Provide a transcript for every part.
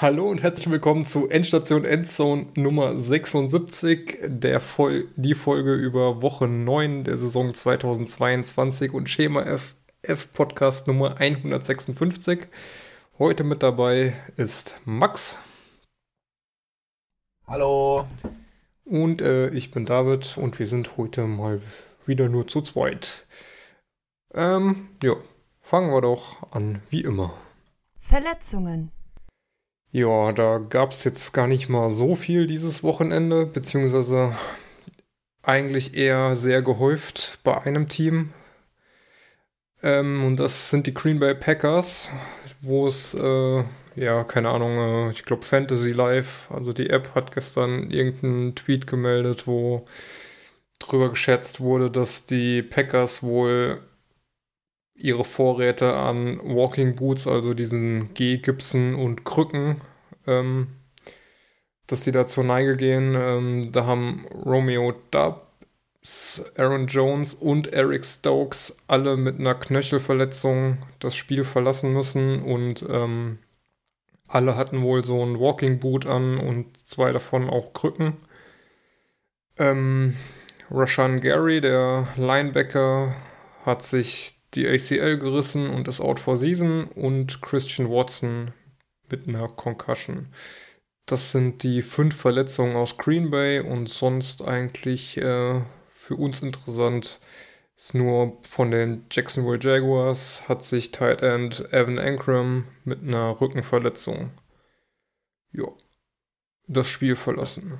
Hallo und herzlich willkommen zu Endstation Endzone Nummer 76, der Vol die Folge über Woche 9 der Saison 2022 und Schema F, F Podcast Nummer 156. Heute mit dabei ist Max. Hallo. Und äh, ich bin David und wir sind heute mal wieder nur zu zweit. Ähm, ja, fangen wir doch an, wie immer. Verletzungen. Ja, da gab es jetzt gar nicht mal so viel dieses Wochenende, beziehungsweise eigentlich eher sehr gehäuft bei einem Team. Ähm, und das sind die Green Bay Packers, wo es, äh, ja, keine Ahnung, äh, ich glaube Fantasy Live, also die App hat gestern irgendeinen Tweet gemeldet, wo drüber geschätzt wurde, dass die Packers wohl ihre Vorräte an Walking Boots, also diesen Gehgipsen und Krücken, ähm, dass die da zur Neige gehen. Ähm, da haben Romeo Dubs, Aaron Jones und Eric Stokes alle mit einer Knöchelverletzung das Spiel verlassen müssen und ähm, alle hatten wohl so ein Walking Boot an und zwei davon auch Krücken. Ähm, Rashan Gary, der Linebacker, hat sich die ACL gerissen und ist out for season und Christian Watson mit einer Concussion. Das sind die fünf Verletzungen aus Green Bay und sonst eigentlich äh, für uns interessant ist nur von den Jacksonville Jaguars hat sich Tight End Evan Ankram mit einer Rückenverletzung ja, das Spiel verlassen.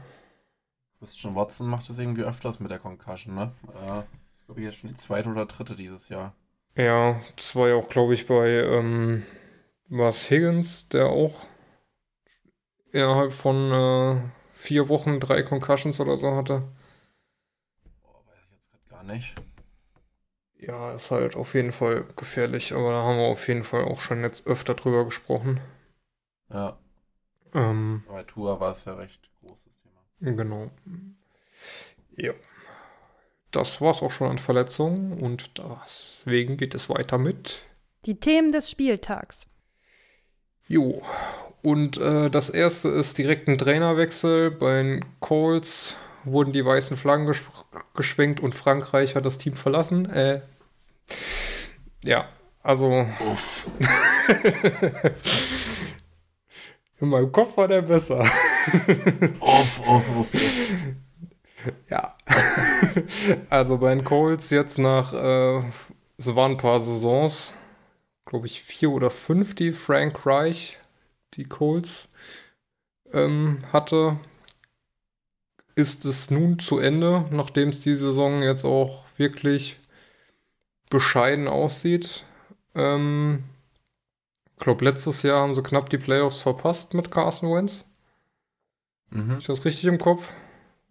Christian Watson macht das irgendwie öfters mit der Concussion, ne? Äh, ich glaube, jetzt schon die zweite oder dritte dieses Jahr. Ja, das war ja auch, glaube ich, bei ähm, was Higgins, der auch innerhalb von äh, vier Wochen drei Concussions oder so hatte. Boah, weiß ich jetzt gerade gar nicht. Ja, ist halt auf jeden Fall gefährlich, aber da haben wir auf jeden Fall auch schon jetzt öfter drüber gesprochen. Ja. Ähm, Bei Tour war es ja recht großes Thema. genau. Ja. Das war's auch schon an Verletzungen und deswegen geht es weiter mit. Die Themen des Spieltags. Jo. Und äh, das erste ist direkt ein Trainerwechsel. Bei den Colts wurden die weißen Flaggen gesch geschwenkt und Frankreich hat das Team verlassen. Äh, ja, also. Uff. In meinem Kopf war der besser. uff, uff, uff. Ja. also bei den Colts jetzt nach, äh, es waren ein paar Saisons, glaube ich vier oder fünf, die Frank Reich, die Colts, ähm, hatte, ist es nun zu Ende, nachdem es die Saison jetzt auch wirklich bescheiden aussieht. Ähm, ich glaube, letztes Jahr haben sie knapp die Playoffs verpasst mit Carson Wentz. Mhm. Ist das richtig im Kopf?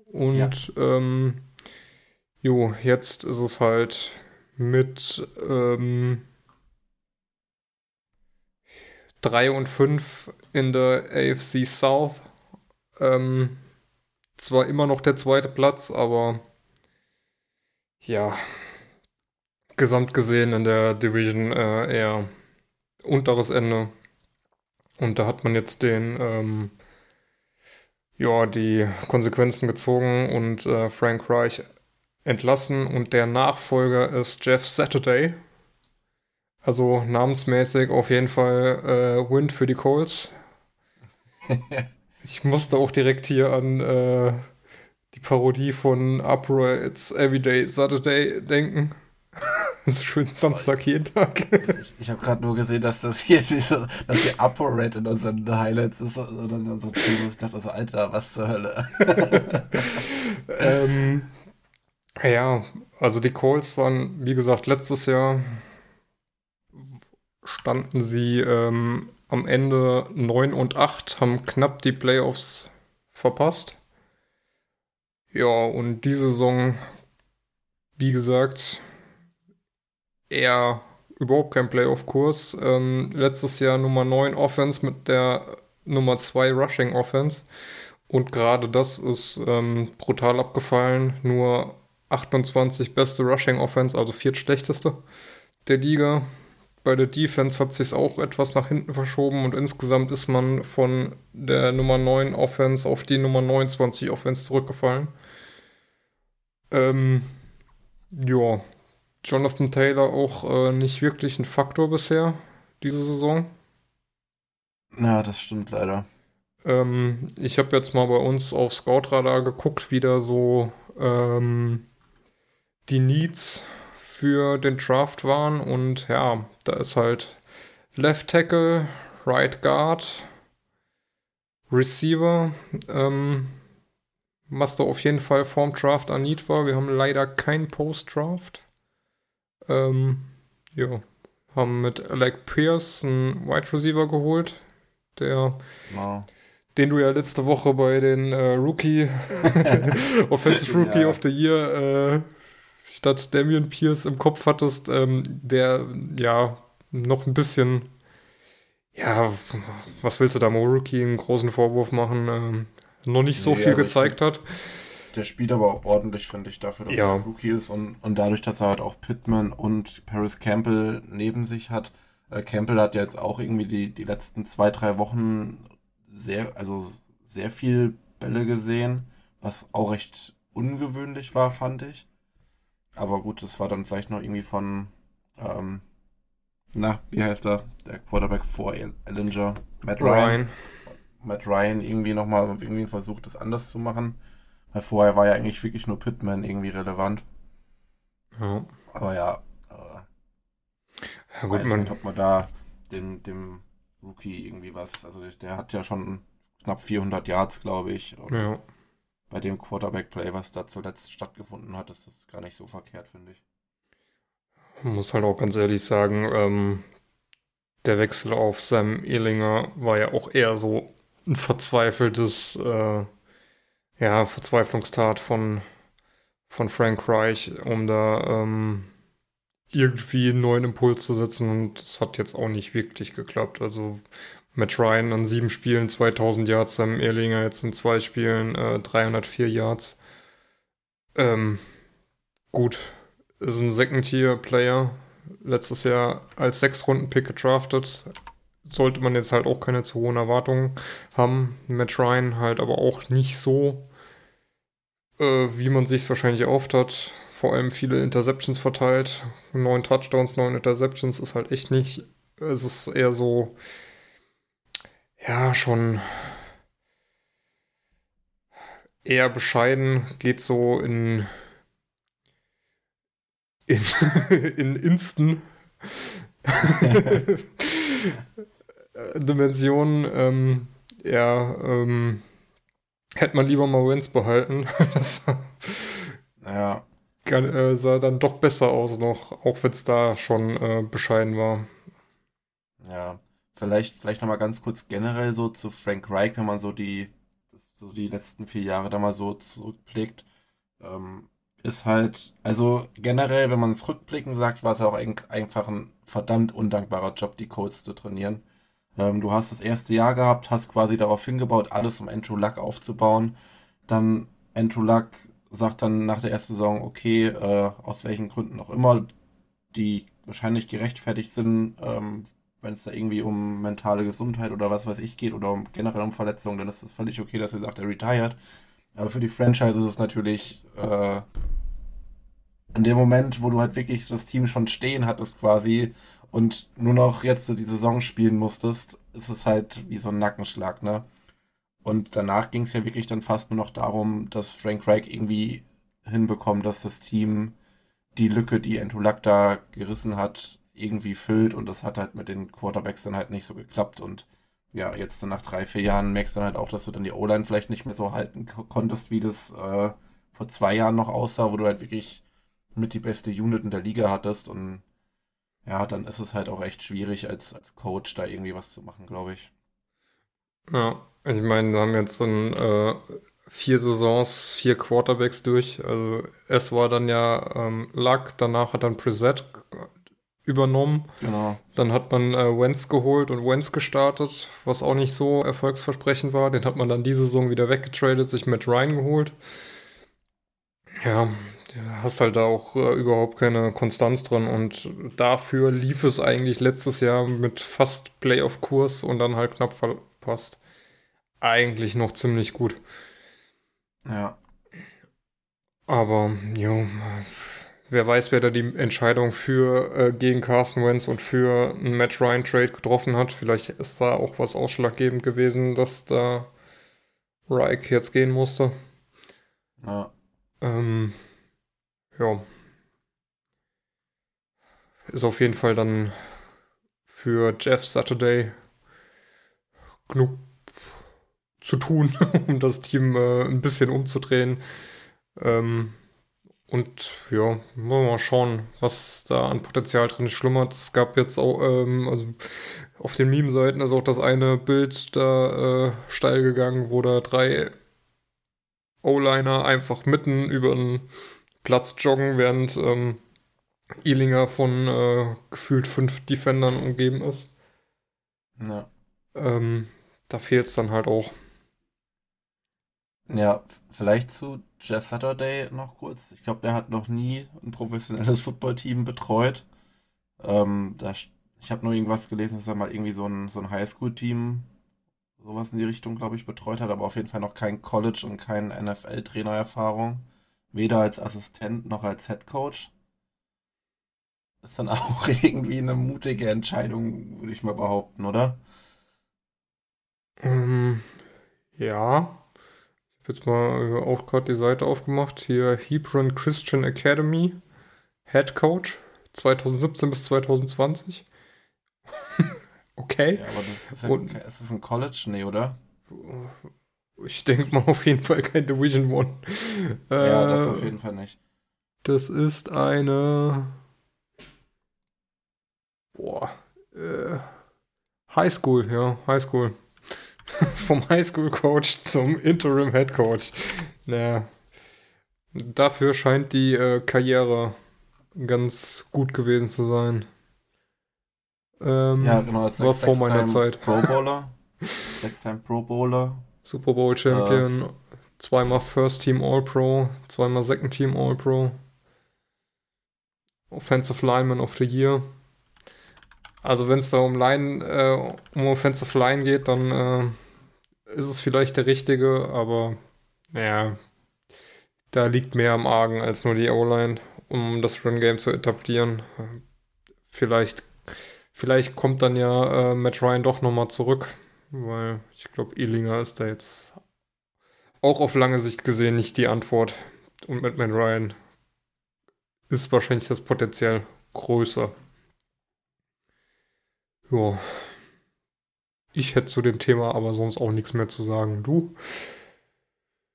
Und ähm, jo, jetzt ist es halt mit ähm, 3 und 5 in der AFC South. Ähm, zwar immer noch der zweite Platz, aber ja, gesamt gesehen in der Division äh, eher unteres Ende. Und da hat man jetzt den ähm, ja, die Konsequenzen gezogen und äh, Frank Reich entlassen und der Nachfolger ist Jeff Saturday. Also namensmäßig auf jeden Fall äh, Win für die Colts. ich musste auch direkt hier an äh, die Parodie von Uproar It's Everyday Saturday denken. Das ist schön Samstag jeden Tag. Ich, ich habe gerade nur gesehen, dass das hier diese, dass die Upper Red in unseren Highlights ist und dann so Team. Ich dachte so, Alter, was zur Hölle. ähm, ja, also die Colts waren, wie gesagt, letztes Jahr standen sie ähm, am Ende 9 und 8, haben knapp die Playoffs verpasst. Ja, und diese Saison, wie gesagt, eher überhaupt kein Playoff-Kurs. Ähm, letztes Jahr Nummer 9 Offense mit der Nummer 2 Rushing Offense. Und gerade das ist ähm, brutal abgefallen. Nur 28 beste Rushing Offense, also viertschlechteste der Liga bei der Defense hat sich auch etwas nach hinten verschoben und insgesamt ist man von der Nummer 9 Offense auf die Nummer 29 Offense zurückgefallen. Ähm, ja, Jonathan Taylor auch äh, nicht wirklich ein Faktor bisher diese Saison. Ja, das stimmt leider. Ähm, ich habe jetzt mal bei uns auf Scout-Radar geguckt, wie da so ähm, die Needs für den Draft waren. Und ja, da ist halt Left Tackle, Right Guard, Receiver, ähm, was da auf jeden Fall vorm Draft an Need war. Wir haben leider kein Post-Draft. Ähm, ja, haben mit Alec Pierce einen Wide Receiver geholt, der Wow. den du ja letzte Woche bei den äh, Rookie, Offensive Rookie Ja. of the Year äh, statt Damian Pierce im Kopf hattest, ähm, der ja noch ein bisschen, ja, was willst du da, Mo Rookie einen großen Vorwurf machen, ähm, noch nicht so Nee, viel also gezeigt hat. Der spielt aber auch ordentlich, finde ich, dafür, dass Ja. er Rookie ist und, und dadurch, dass er halt auch Pittman und Paris Campbell neben sich hat. Äh, Campbell hat ja jetzt auch irgendwie die, die letzten zwei, drei Wochen sehr, also sehr viel Bälle gesehen, was auch recht ungewöhnlich war, fand ich. Aber gut, das war dann vielleicht noch irgendwie von, ähm, na, wie heißt er? Der Quarterback vor Ellinger, Matt Ryan. Ryan. Matt Ryan irgendwie nochmal irgendwie versucht, das anders zu machen. Weil vorher war ja eigentlich wirklich nur Pittman irgendwie relevant. Ja. Aber ja, äh, ja, gut, nicht, man, ob man da dem, dem Rookie irgendwie was, also der, der hat ja schon knapp 400 Yards, glaube ich. Ja. Bei dem Quarterback-Play, was da zuletzt stattgefunden hat, ist das gar nicht so verkehrt, finde ich. Man muss halt auch ganz ehrlich sagen, ähm, der Wechsel auf Sam Ehlinger war ja auch eher so ein verzweifeltes, äh, ja, Verzweiflungstat von, von Frank Reich, um da ähm, irgendwie einen neuen Impuls zu setzen und das hat jetzt auch nicht wirklich geklappt. Also Matt Ryan an sieben Spielen 2000 Yards, Sam Ehlinger jetzt in zwei Spielen äh, 304 Yards. Ähm, gut, ist ein Second-Tier-Player. Letztes Jahr als Sechs-Runden-Pick gedraftet. Sollte man jetzt halt auch keine zu hohen Erwartungen haben. Matt Ryan halt aber auch nicht so, äh, wie man sich wahrscheinlich erhofft hat. Vor allem viele Interceptions verteilt. Neun Touchdowns, neun Interceptions ist halt echt nicht. Es ist eher so, ja, schon eher bescheiden. Geht so in in, in Instant Dimensionen. Ähm, ja, ähm, hätte man lieber mal Wins behalten. das Ja, kann, äh, sah dann doch besser aus noch, auch wenn es da schon äh, bescheiden war. ja. Vielleicht, vielleicht nochmal ganz kurz generell so zu Frank Reich, wenn man so die, so die letzten vier Jahre da mal so zurückblickt. Ähm, ist halt, also generell, wenn man es rückblickend sagt, war es ja auch ein, einfach ein verdammt undankbarer Job, die Colts zu trainieren. Ähm, du hast das erste Jahr gehabt, hast quasi darauf hingebaut, alles um Andrew Luck aufzubauen. Dann Andrew Luck sagt dann nach der ersten Saison, okay, äh, aus welchen Gründen auch immer, die wahrscheinlich gerechtfertigt sind, ähm, wenn es da irgendwie um mentale Gesundheit oder was weiß ich geht oder um generell um Verletzungen, dann ist es völlig okay, dass er sagt, er retired. Aber für die Franchise ist es natürlich äh, in dem Moment, wo du halt wirklich das Team schon stehen hattest quasi und nur noch jetzt so die Saison spielen musstest, ist es halt wie so ein Nackenschlag, ne? Und danach ging es ja wirklich dann fast nur noch darum, dass Frank Reich irgendwie hinbekommt, dass das Team die Lücke, die Luck da gerissen hat, irgendwie füllt und das hat halt mit den Quarterbacks dann halt nicht so geklappt und ja, jetzt so nach drei, vier Jahren merkst du dann halt auch, dass du dann die O-Line vielleicht nicht mehr so halten ko- konntest, wie das äh, vor zwei Jahren noch aussah, wo du halt wirklich mit die beste Unit in der Liga hattest und ja, dann ist es halt auch echt schwierig als, als Coach da irgendwie was zu machen, glaube ich. Ja, ich meine, wir haben jetzt in äh, vier Saisons vier Quarterbacks durch. Also es war dann ja ähm, Luck, danach hat dann Preset übernommen. Genau. Dann hat man äh, Wentz geholt und Wentz gestartet, was auch nicht so erfolgsversprechend war. Den hat man dann diese Saison wieder weggetradet, sich Matt Ryan geholt. Ja, hast halt da auch äh, überhaupt keine Konstanz drin und dafür lief es eigentlich letztes Jahr mit fast Playoff-Kurs und dann halt knapp verpasst. Eigentlich noch ziemlich gut. Ja. Aber, jo, wer weiß, wer da die Entscheidung für äh, gegen Carson Wentz und für einen Matt Ryan Trade getroffen hat. Vielleicht ist da auch was ausschlaggebend gewesen, dass da Reich jetzt gehen musste. Ja. Ähm, ja. Ist auf jeden Fall dann für Jeff Saturday genug zu tun, um das Team äh, ein bisschen umzudrehen. Ähm, und ja, wollen wir mal schauen, was da an Potenzial drin schlummert. Es gab jetzt auch, ähm, also auf den Meme-Seiten ist auch das eine Bild da äh, steil gegangen, wo da drei O-Liner einfach mitten über den Platz joggen, während ähm, Ilinger von äh, gefühlt fünf Defendern umgeben ist. Ja. Ähm, da fehlt es dann halt auch. Ja, vielleicht zu Jeff Saturday noch kurz. Ich glaube, der hat noch nie ein professionelles Footballteam betreut. Ähm, da, ich habe nur irgendwas gelesen, dass er mal irgendwie so ein, so ein Highschool-Team, sowas in die Richtung, glaube ich, betreut hat, aber auf jeden Fall noch kein College- und kein NFL-Trainererfahrung. Weder als Assistent noch als Head Coach. Ist dann auch irgendwie eine mutige Entscheidung, würde ich mal behaupten, oder? Ähm, ja. Ich habe jetzt mal auch gerade die Seite aufgemacht. Hier Hebron Christian Academy, Head Coach 2017 bis 2020. okay. Ja, aber das ist, ja, Und- ist das ein College? Nee, oder? Ich denke mal auf jeden Fall kein Division One. Ja, das Äh, auf jeden Fall nicht. Das ist eine. Boah. Äh, Highschool, ja, Highschool. Vom Highschool-Coach zum Interim-Head-Coach. Naja. Dafür scheint die äh, Karriere ganz gut gewesen zu sein. Ähm, Ja, genau. Ist war vor meiner Zeit. Pro Bowler. Sechs-Time Pro Bowler. Super Bowl Champion, Äh, zweimal First Team All-Pro, zweimal Second Team All-Pro, Offensive Lineman of the Year. Also wenn es da um Line, äh, um Offensive Line geht, dann äh, ist es vielleicht der richtige, aber naja, da liegt mehr am Argen als nur die O-Line, um das Run-Game zu etablieren. Vielleicht, vielleicht kommt dann ja äh, Matt Ryan doch nochmal zurück, weil ich glaube, Ilinger ist da jetzt auch auf lange Sicht gesehen nicht die Antwort. Und mit Matt Ryan ist wahrscheinlich das Potenzial größer. Ja. Ich hätte zu dem Thema aber sonst auch nichts mehr zu sagen. Du?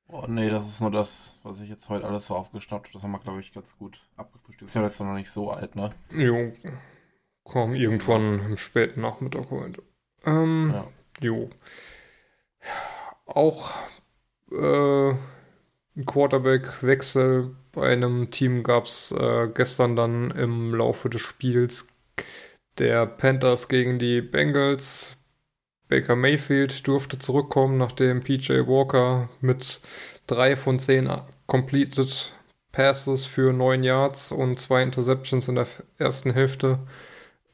Oh nee, das ist nur das, was ich jetzt heute alles so aufgeschnappt habe. Das haben wir, glaube ich, ganz gut abgefrühstückt. Ist ja jetzt noch nicht so alt, ne? Jo. Komm, irgendwann im späten Nachmittag heute. Ähm, Ja. jo. Auch äh, ein Quarterback-Wechsel bei einem Team gab es äh, gestern dann im Laufe des Spiels der Panthers gegen die Bengals. Baker Mayfield durfte zurückkommen, nachdem PJ Walker mit drei von zehn completed Passes für neun Yards und zwei Interceptions in der ersten Hälfte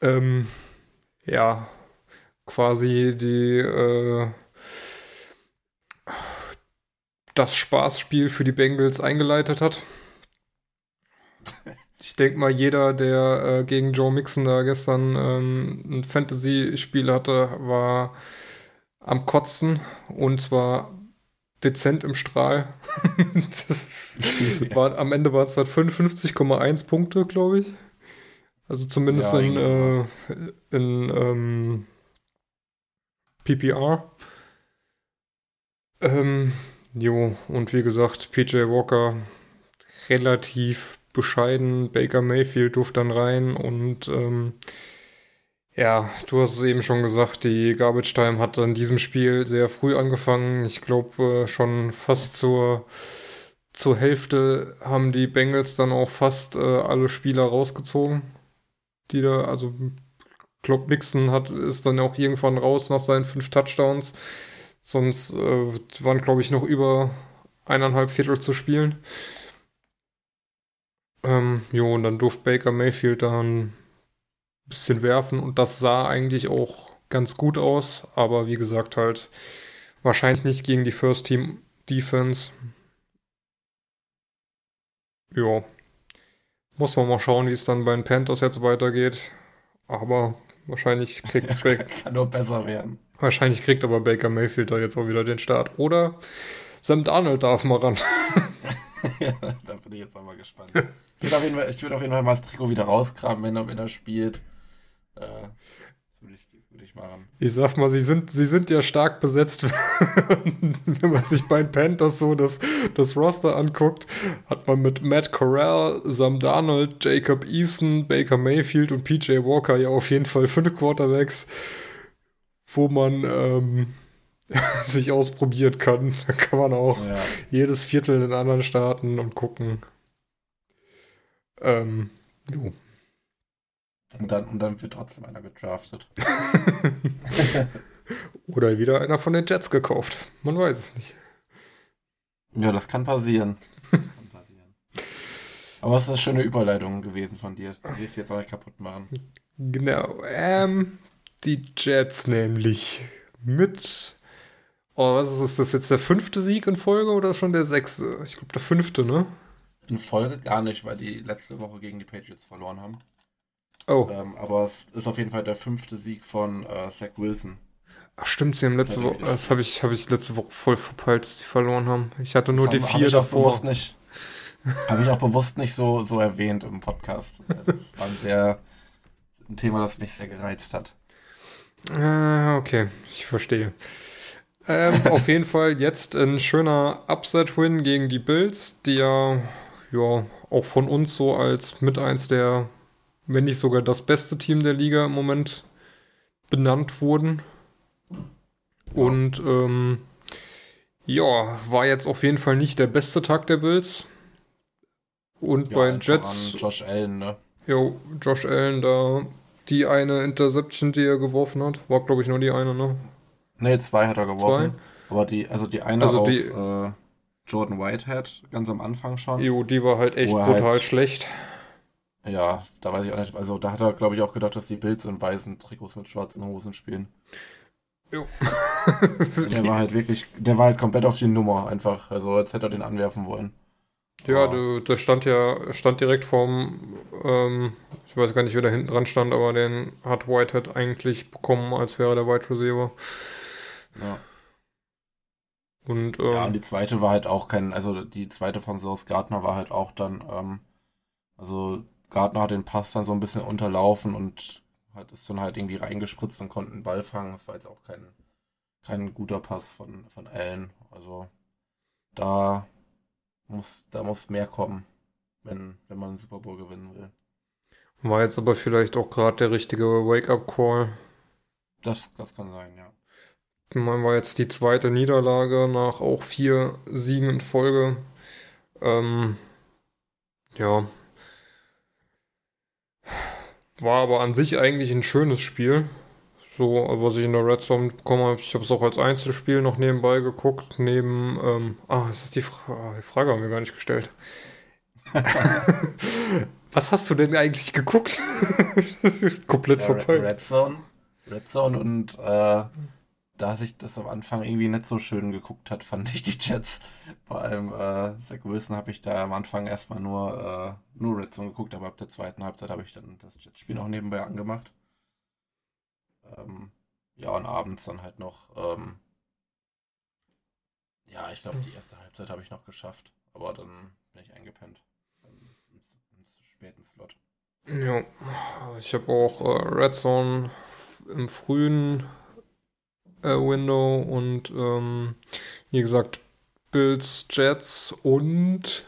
ähm, ja quasi die äh, das Spaßspiel für die Bengals eingeleitet hat. Ich denke mal, jeder, der äh, gegen Joe Mixon da gestern ähm, ein Fantasy-Spiel hatte, war am Kotzen und zwar dezent im Strahl. war, am Ende war es halt 55,1 Punkte, glaube ich. Also zumindest Ja, in, äh, in ähm, PPR. Ähm, jo, und wie gesagt, PJ Walker relativ bescheiden. Baker Mayfield durfte dann rein und ähm, ja, du hast es eben schon gesagt, die Garbage Time hat in diesem Spiel sehr früh angefangen. Ich glaube, äh, schon fast zur, zur Hälfte haben die Bengals dann auch fast äh, alle Spieler rausgezogen. Die da, also Klopp Nixon hat, ist dann auch irgendwann raus nach seinen fünf Touchdowns. Sonst äh, waren, glaube ich, noch über eineinhalb Viertel zu spielen. Ähm, jo, und dann durfte Baker Mayfield da ein bisschen werfen und das sah eigentlich auch ganz gut aus, aber wie gesagt halt wahrscheinlich nicht gegen die First Team Defense. Ja. Muss man mal schauen, wie es dann bei den Panthers jetzt weitergeht. Aber wahrscheinlich kriegt Es Baker, kann nur besser werden. wahrscheinlich kriegt aber Baker Mayfield da jetzt auch wieder den Start. Oder Sam Darnold darf mal ran. ja, da bin ich jetzt auch mal gespannt. Ich würde auf, jeden Fall- ich würde auf jeden Fall mal das Trikot wieder rausgraben, wenn er, wenn er spielt. Äh, würde ich, würde ich machen. Ich sag mal, sie sind, sie sind ja stark besetzt. Wenn man sich bei den Panthers so das, das Roster anguckt, hat man mit Matt Corral, Sam Darnold, Jacob Eason, Baker Mayfield und PJ Walker ja auf jeden Fall fünf Quarterbacks, wo man ähm, sich ausprobieren kann. Da kann man auch Ja. jedes Viertel in anderen Staaten und gucken. Ähm, jo. Und, dann, und dann wird trotzdem einer gedraftet. Oder wieder einer von den Jets gekauft. Man weiß es nicht. Ja, das kann passieren. kann passieren. Aber es ist eine schöne Überleitung gewesen von dir. Die will ich jetzt auch nicht kaputt machen. Genau. Ähm, die Jets nämlich mit. Oh, was ist das? Ist das jetzt der fünfte Sieg in Folge oder schon der sechste? Ich glaube, der fünfte, ne? In Folge gar nicht, weil die letzte Woche gegen die Patriots verloren haben. Oh, Ähm, aber es ist auf jeden Fall der fünfte Sieg von äh, Zach Wilson. ach, stimmt, sie haben letzte Woche. die- Das habe ich, hab ich letzte Woche voll verpeilt, dass die verloren haben. Ich hatte nur Das die hab- hab vier auch davor. Habe ich auch bewusst nicht so, so erwähnt im Podcast. Das war ein sehr ein Thema, das mich sehr gereizt hat. Äh, okay, ich verstehe. Ähm, auf jeden Fall jetzt ein schöner Upset-Win gegen die Bills, die ja, ja auch von uns so als mit eins der, wenn nicht sogar das beste Team der Liga im Moment benannt wurden. Und ähm, ja, war jetzt auf jeden Fall nicht der beste Tag der Bills. Und bei den einfach Jets, Josh Allen, ne? jo, Josh Allen da, die eine Interception, die er geworfen hat, war glaube ich nur die eine, ne? Ne, zwei hat er geworfen. Aber die, also die eine Also auf die- äh, Jordan Whitehead ganz am Anfang schon. Jo, die war halt echt brutal halt- schlecht. Ja, da weiß ich auch nicht. Also da hat er, glaube ich, auch gedacht, dass die Bills in weißen Trikots mit schwarzen Hosen spielen. Jo. Der war halt wirklich, der war halt komplett auf die Nummer einfach. Also als hätte er den anwerfen wollen. ja, der, der stand ja, stand direkt vorm, ähm, ich weiß gar nicht, wer da hinten dran stand, aber den hat Whitehead eigentlich bekommen, als wäre der Wide Receiver. Ja. Und, Ja, und ähm, die zweite war halt auch kein, also die zweite von Sauce Gardner war halt auch dann, ähm, also Gardner hat den Pass dann so ein bisschen unterlaufen und hat es dann halt irgendwie reingespritzt und konnte den Ball fangen. Das war jetzt auch kein, kein guter Pass von, von Allen. Also da muss, da muss mehr kommen, wenn, wenn man einen Super Bowl gewinnen will. war jetzt aber vielleicht auch gerade der richtige Wake-up-Call. Das, das kann sein, ja. Meine, war jetzt die zweite Niederlage nach auch vier Siegen in Folge. Ähm, ja. War aber an sich eigentlich ein schönes Spiel. So, was ich in der Red Zone bekommen habe. Ich habe es auch als Einzelspiel noch nebenbei geguckt. Neben, ähm, ah, ist das die, Fra ah, die Frage haben wir gar nicht gestellt. was hast du denn eigentlich geguckt? Komplett Ja, verpeilt. Red, Red Zone. Red Zone und äh, da sich das am Anfang irgendwie nicht so schön geguckt hat, fand ich die Jets. Vor allem äh, Zach Wilson habe ich da am Anfang erstmal nur, äh, nur Red Zone geguckt, aber ab der zweiten Halbzeit habe ich dann das Jets-Spiel noch nebenbei angemacht. Ähm, ja, und abends dann halt noch, ähm, ja, ich glaube, die erste Halbzeit habe ich noch geschafft, aber dann bin ich eingepennt. Im, im, späten Slot. Ja, ich habe auch äh, Red Zone im frühen äh, Window und ähm, wie gesagt Bills, Jets und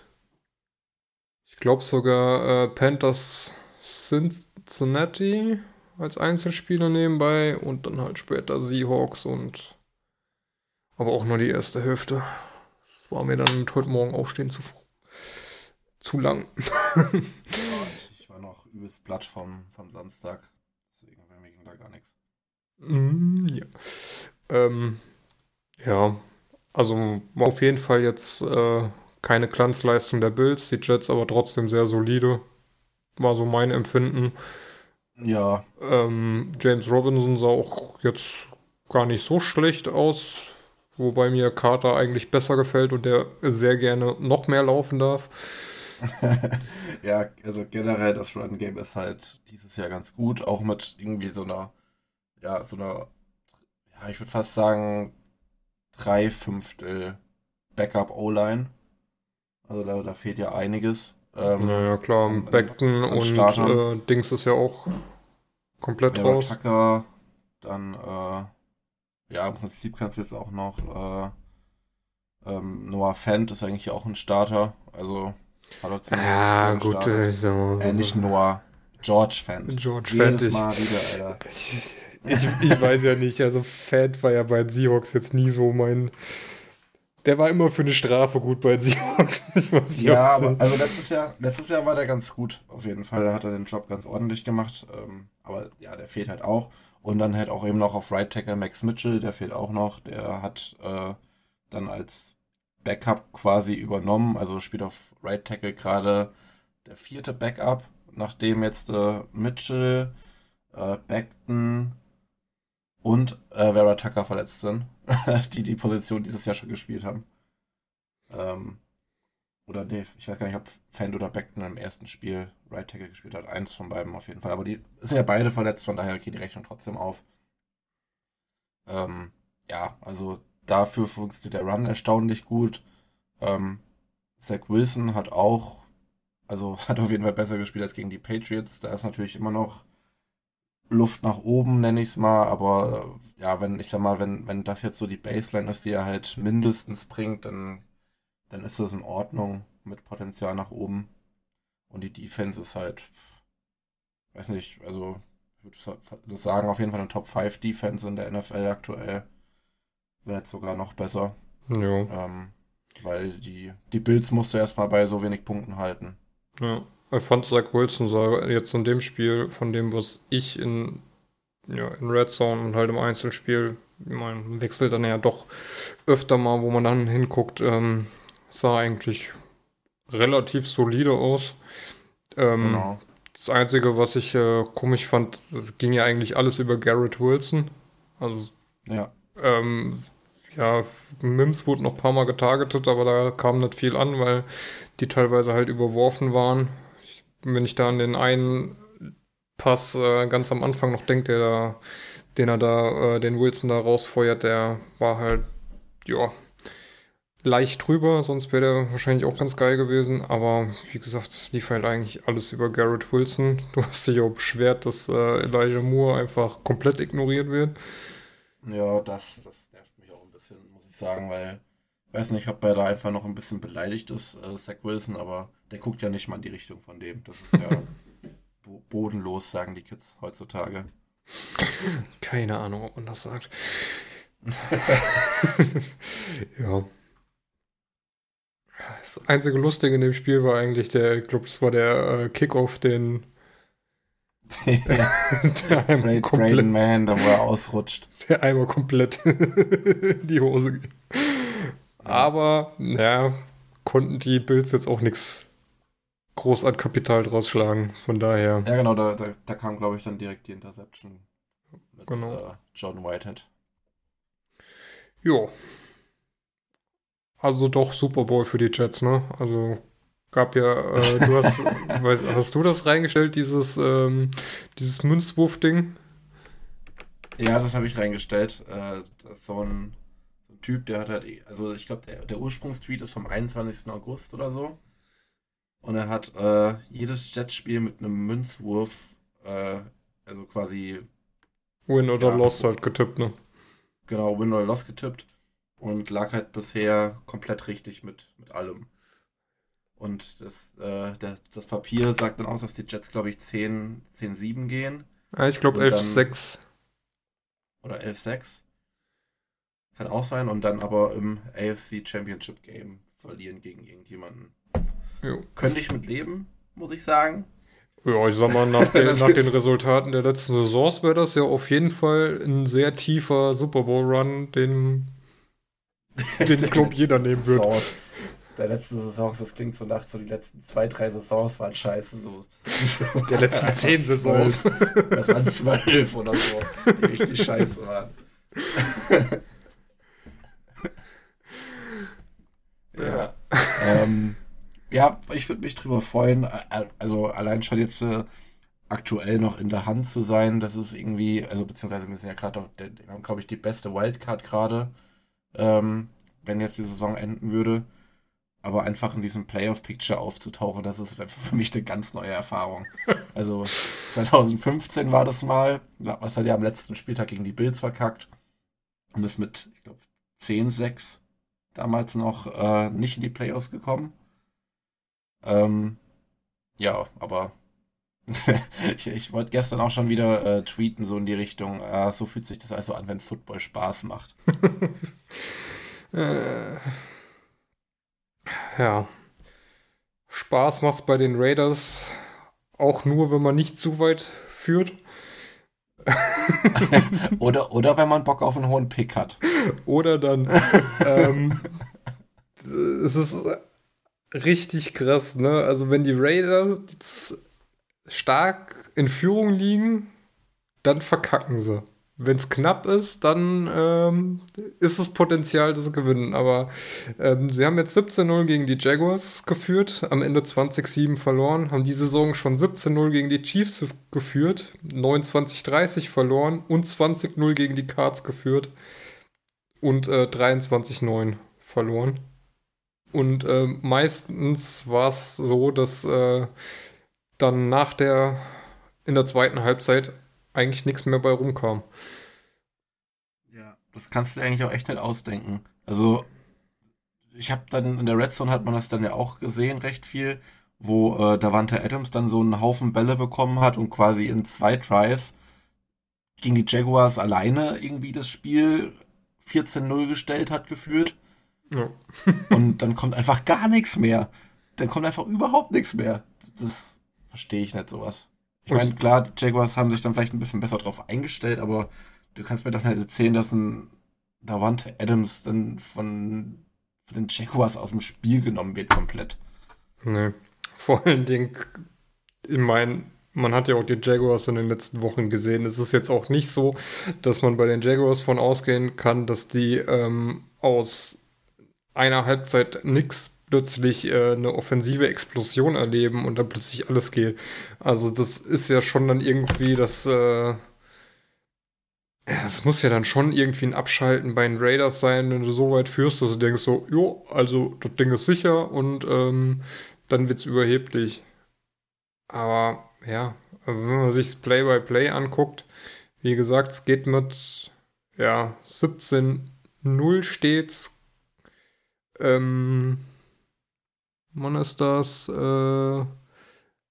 ich glaube sogar äh, Panthers Cincinnati als Einzelspieler nebenbei und dann halt später Seahawks und aber auch nur die erste Hälfte. Das war mir dann heute Morgen aufstehen zu, zu lang. Ja, ich, war noch übelst platt vom, vom Samstag. Deswegen bei mir ging da gar nichts. Mm, Ja. Ähm, ja, also auf jeden Fall jetzt äh, keine Glanzleistung der Bills, die Jets aber trotzdem sehr solide. War so mein Empfinden. Ja. Ähm, James Robinson sah auch jetzt gar nicht so schlecht aus, wobei mir Carter eigentlich besser gefällt und der sehr gerne noch mehr laufen darf. ja, also generell das Run Game ist halt dieses Jahr ganz gut, auch mit irgendwie so einer, ja, so einer, ich würde fast sagen, drei Fünftel Backup O-Line. Also da, da fehlt ja einiges. Ähm, naja, klar, an, Beckton an und äh, Dings ist ja auch komplett ja, raus. Tucker, dann, äh, ja, im Prinzip kannst du jetzt auch noch äh, ähm, Noah Fent ist eigentlich auch ein Starter. Also hat er zumindest Ja, gut, äh, so. Äh, nicht Noah, George Fent. George Fent. Ich, Mal wieder, Alter. Ich, ich, ich, weiß ja nicht, also Fent war ja bei den Seahawks jetzt nie so mein der war immer für eine Strafe gut bei Seahawks. ja, aber, also letztes Jahr, letztes Jahr war der ganz gut, auf jeden Fall. Da hat er den Job ganz ordentlich gemacht. Ähm, aber ja, der fehlt halt auch. Und dann halt auch eben noch auf Right Tackle Max Mitchell, der fehlt auch noch. Der hat äh, dann als Backup quasi übernommen. Also spielt auf Right Tackle gerade der vierte Backup, nachdem jetzt äh, Mitchell, äh, Beckton und äh, Vera Tucker verletzt sind. die die Position dieses Jahr schon gespielt haben. Ähm, oder nee, ich weiß gar nicht, ob Fand oder Beckton im ersten Spiel Right Tackle gespielt hat. Eins von beiden auf jeden Fall. Aber die sind ja beide verletzt, von daher geht die Rechnung trotzdem auf. Ähm, ja, also dafür funktioniert der Run erstaunlich gut. Ähm, Zach Wilson hat auch, also hat auf jeden Fall besser gespielt als gegen die Patriots. Da ist natürlich immer noch Luft nach oben, nenne ich es mal, aber ja, wenn, ich sag mal, wenn, wenn das jetzt so die Baseline ist, die er halt mindestens bringt, dann, dann ist das in Ordnung mit Potenzial nach oben. Und die Defense ist halt, weiß nicht, also ich würde sagen, auf jeden Fall eine Top 5 Defense in der NFL aktuell. Wäre jetzt sogar noch besser. Ja. Ähm, weil die, die Bills musst du erstmal bei so wenig Punkten halten. Ja. Ich fand Zach Wilson sah jetzt in dem Spiel, von dem, was ich in, ja, in Red Zone und halt im Einzelspiel, ich meine, wechselt dann ja doch öfter mal, wo man dann hinguckt, ähm, sah eigentlich relativ solide aus. Ähm, genau. Das Einzige, was ich äh, komisch fand, es ging ja eigentlich alles über Garrett Wilson. Also, ja. Ähm, ja, Mims wurde noch ein paar Mal getargetet, aber da kam nicht viel an, weil die teilweise halt überworfen waren wenn ich da an den einen Pass äh, ganz am Anfang noch denke, der da, den er da, äh, den Wilson da rausfeuert, der war halt, ja, leicht drüber, sonst wäre der wahrscheinlich auch ganz geil gewesen. Aber wie gesagt, es lief halt eigentlich alles über Garrett Wilson. Du hast dich auch beschwert, dass äh, Elijah Moore einfach komplett ignoriert wird. Ja, das, das nervt mich auch ein bisschen, muss ich sagen, weil weiß nicht, ob er da einfach noch ein bisschen beleidigt ist, äh, Zach Wilson, aber der guckt ja nicht mal in die Richtung von dem. Das ist ja bodenlos, sagen die Kids heutzutage. Keine Ahnung, ob man das sagt. ja. Das einzige Lustige in dem Spiel war eigentlich der, ich glaube, das war der äh, Kickoff, den der einmal Great komplett, Man, da wo er ausrutscht. Der einmal komplett in die Hose geht. Aber, ja, konnten die Bills jetzt auch nichts groß an Kapital draus schlagen. Von daher. Ja, genau, da, da, da kam, glaube ich, dann direkt die Interception mit genau. äh, John Whitehead. Jo. Also doch Super Bowl für die Jets, ne? Also gab ja, äh, du hast, weißt, hast du das reingestellt, dieses, ähm, dieses Münzwurf-Ding? Ja, das habe ich reingestellt. Äh, das ist so ein, so ein, Typ, der hat halt, also ich glaube, der, der Ursprungstweet ist vom 21. August oder so. Und er hat äh, jedes Jetspiel mit einem Münzwurf, äh, also quasi. Win oder ja, Loss halt getippt, ne? Genau, Win oder Loss getippt. Und lag halt bisher komplett richtig mit, mit allem. Und das, äh, der, das Papier sagt dann aus, dass die Jets, glaube ich, 10-7 gehen. Ja, ich glaube 11-6. Oder 11-6. Kann auch sein. Und dann aber im AFC Championship Game verlieren gegen irgendjemanden. Jo. Könnte ich mit leben, muss ich sagen. Ja, ich sag mal, nach den, nach den Resultaten der letzten Saisons wäre das ja auf jeden Fall ein sehr tiefer Super Bowl-Run, den, den ich glaube jeder nehmen würde. der letzten Saisons, das klingt so nach so die letzten zwei, drei Saisons waren scheiße. So. Der letzten zehn Saisons. Das waren zwölf oder so, die richtig scheiße waren. ja. Ähm, ja, ich würde mich drüber freuen. Also allein schon jetzt äh, aktuell noch in der Hand zu sein, das ist irgendwie, also beziehungsweise wir sind ja gerade, wir haben glaube ich die beste Wildcard gerade, ähm, wenn jetzt die Saison enden würde. Aber einfach in diesem Playoff-Picture aufzutauchen, das ist für mich eine ganz neue Erfahrung. Also 2015 war das mal, da hat man es halt ja am letzten Spieltag gegen die Bills verkackt und ist mit, ich glaube, 10-6 damals noch äh, nicht in die Playoffs gekommen. Ähm, ja, aber ich, ich wollte gestern auch schon wieder äh, tweeten, so in die Richtung, äh, so fühlt sich das also an, wenn Football Spaß macht. äh, ja. Spaß macht's bei den Raiders auch nur, wenn man nicht zu weit führt. oder, oder wenn man Bock auf einen hohen Pick hat. Oder dann. ähm, es ist richtig krass, ne? Also wenn die Raiders stark in Führung liegen, dann verkacken sie. Wenn es knapp ist, dann ähm, ist es Potenzial, dass sie gewinnen. Aber ähm, sie haben jetzt 17-0 gegen die Jaguars geführt, am Ende 20-7 verloren, haben die Saison schon 17-0 gegen die Chiefs geführt, 29-30 verloren und 20-0 gegen die Cards geführt und äh, 23-9 verloren. Und äh, meistens war es so, dass äh, dann nach der, in der zweiten Halbzeit eigentlich nichts mehr bei rumkam. Ja, das kannst du eigentlich auch echt nicht ausdenken. Also, ich habe dann in der Red Zone hat man das dann ja auch gesehen, recht viel, wo äh, Davante Adams dann so einen Haufen Bälle bekommen hat und quasi in zwei Tries gegen die Jaguars alleine irgendwie das Spiel 14-0 gestellt hat, geführt. Ja. und dann kommt einfach gar nichts mehr. Dann kommt einfach überhaupt nichts mehr. Das verstehe ich nicht sowas. Ich meine, klar, die Jaguars haben sich dann vielleicht ein bisschen besser drauf eingestellt, aber du kannst mir doch nicht erzählen, dass ein Davante Adams dann von, von den Jaguars aus dem Spiel genommen wird komplett. Nee. Vor allen Dingen, ich meine, man hat ja auch die Jaguars in den letzten Wochen gesehen. Es ist jetzt auch nicht so, dass man bei den Jaguars von ausgehen kann, dass die ähm, aus einer Halbzeit nix plötzlich äh, eine offensive Explosion erleben und dann plötzlich alles geht. Also das ist ja schon dann irgendwie das, äh, es muss ja dann schon irgendwie ein Abschalten bei den Raiders sein, wenn du so weit führst, dass du denkst so, jo, also das Ding ist sicher und ähm, dann wird's überheblich. Aber ja, wenn man sich das Play-by-Play anguckt, wie gesagt, es geht mit ja, 17-0 stets. Ähm, wann ist das? Äh,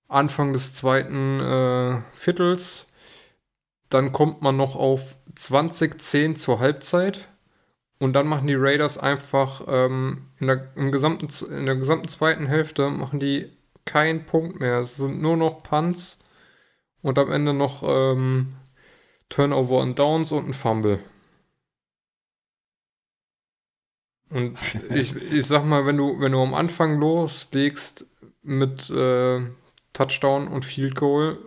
Anfang des zweiten äh, Viertels. Dann kommt man noch auf 2010 zur Halbzeit. Und dann machen die Raiders einfach ähm, in, der, im gesamten, in der gesamten zweiten Hälfte machen die keinen Punkt mehr. Es sind nur noch Punts und am Ende noch ähm, Turnover und Downs und ein Fumble. Und ich, ich sag mal, wenn du, wenn du am Anfang loslegst mit äh, Touchdown und Field Goal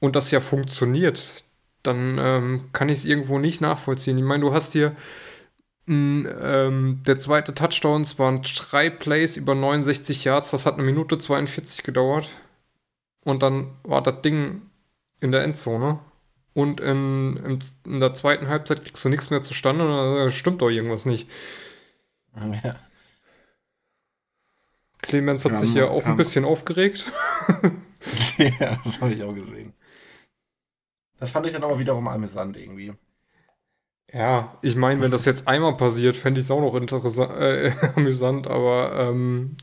und das ja funktioniert, dann ähm, kann ich es irgendwo nicht nachvollziehen. Ich meine, du hast hier ähm, der zweite Touchdown waren drei Plays über 69 Yards, das hat eine Minute 42 gedauert. Und dann war das Ding in der Endzone. Und in, in, in der zweiten Halbzeit kriegst du nichts mehr zustande. Da stimmt doch irgendwas nicht. Ja. Clemens hat kam, sich ja auch kam. ein bisschen aufgeregt. ja, das habe ich auch gesehen. Das fand ich dann aber wiederum amüsant irgendwie. Ja, ich meine, wenn das jetzt einmal passiert, fände ich es auch noch interessant, äh, amüsant, aber ähm,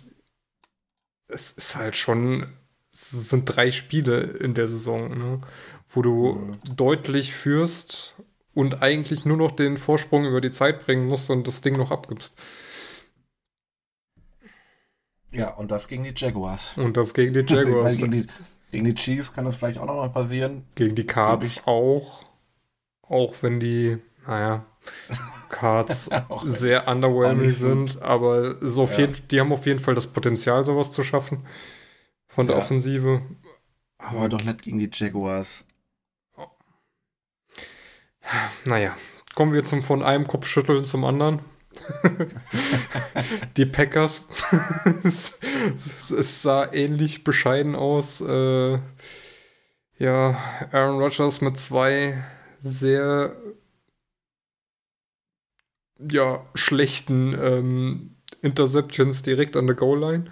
es ist halt schon, es sind drei Spiele in der Saison, ne, wo du mhm. deutlich führst und eigentlich nur noch den Vorsprung über die Zeit bringen musst und das Ding noch abgibst. Ja, und das gegen die Jaguars. Und das gegen die Jaguars. gegen, die, gegen die Chiefs kann das vielleicht auch noch mal passieren. Gegen die Cards auch. Auch wenn die naja, Cards sehr underwhelming sind, aber so ja. jeden, die haben auf jeden Fall das Potenzial, sowas zu schaffen von der ja. Offensive. Aber doch nicht gegen die Jaguars. Naja, kommen wir zum von einem Kopfschütteln zum anderen. die Packers. es, es, sah ähnlich bescheiden aus. Äh, ja, Aaron Rodgers mit zwei sehr ja, schlechten ähm, Interceptions direkt an der Goal-Line.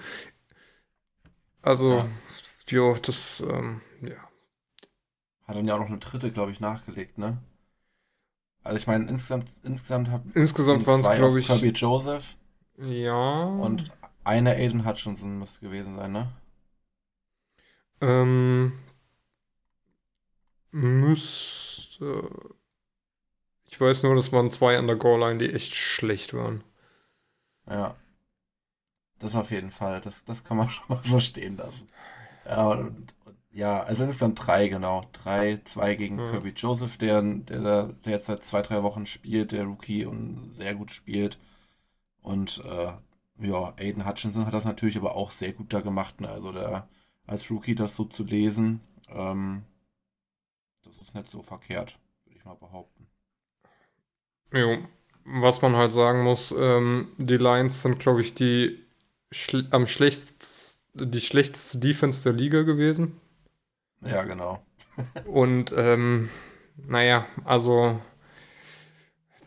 Also, ja, ja das, ähm, ja. Hat dann ja auch noch eine dritte, glaube ich, nachgelegt, ne? Also ich meine, insgesamt, insgesamt hab Insgesamt waren es, glaube ich. Kirby Joseph. Ja. Und eine Aiden Hutchinson müsste gewesen sein, ne? Ähm. Müsste. Ich weiß nur, dass waren zwei an der Goal-Line, die echt schlecht waren. Ja. Das auf jeden Fall. Das, das kann man schon mal so stehen lassen. Ja, und, ja also insgesamt drei, genau. Drei, zwei gegen ja. Kirby Joseph, der, der, der jetzt seit zwei, drei Wochen spielt, der Rookie und sehr gut spielt. Und äh, ja, Aiden Hutchinson hat das natürlich aber auch sehr gut da gemacht. Ne? Also der als Rookie das so zu lesen, ähm, das ist nicht so verkehrt, würde ich mal behaupten. Jo, was man halt sagen muss, ähm, die Lions sind, glaube ich, die schl am schlechtest, die schlechteste Defense der Liga gewesen. Ja, genau. Und ähm, naja, also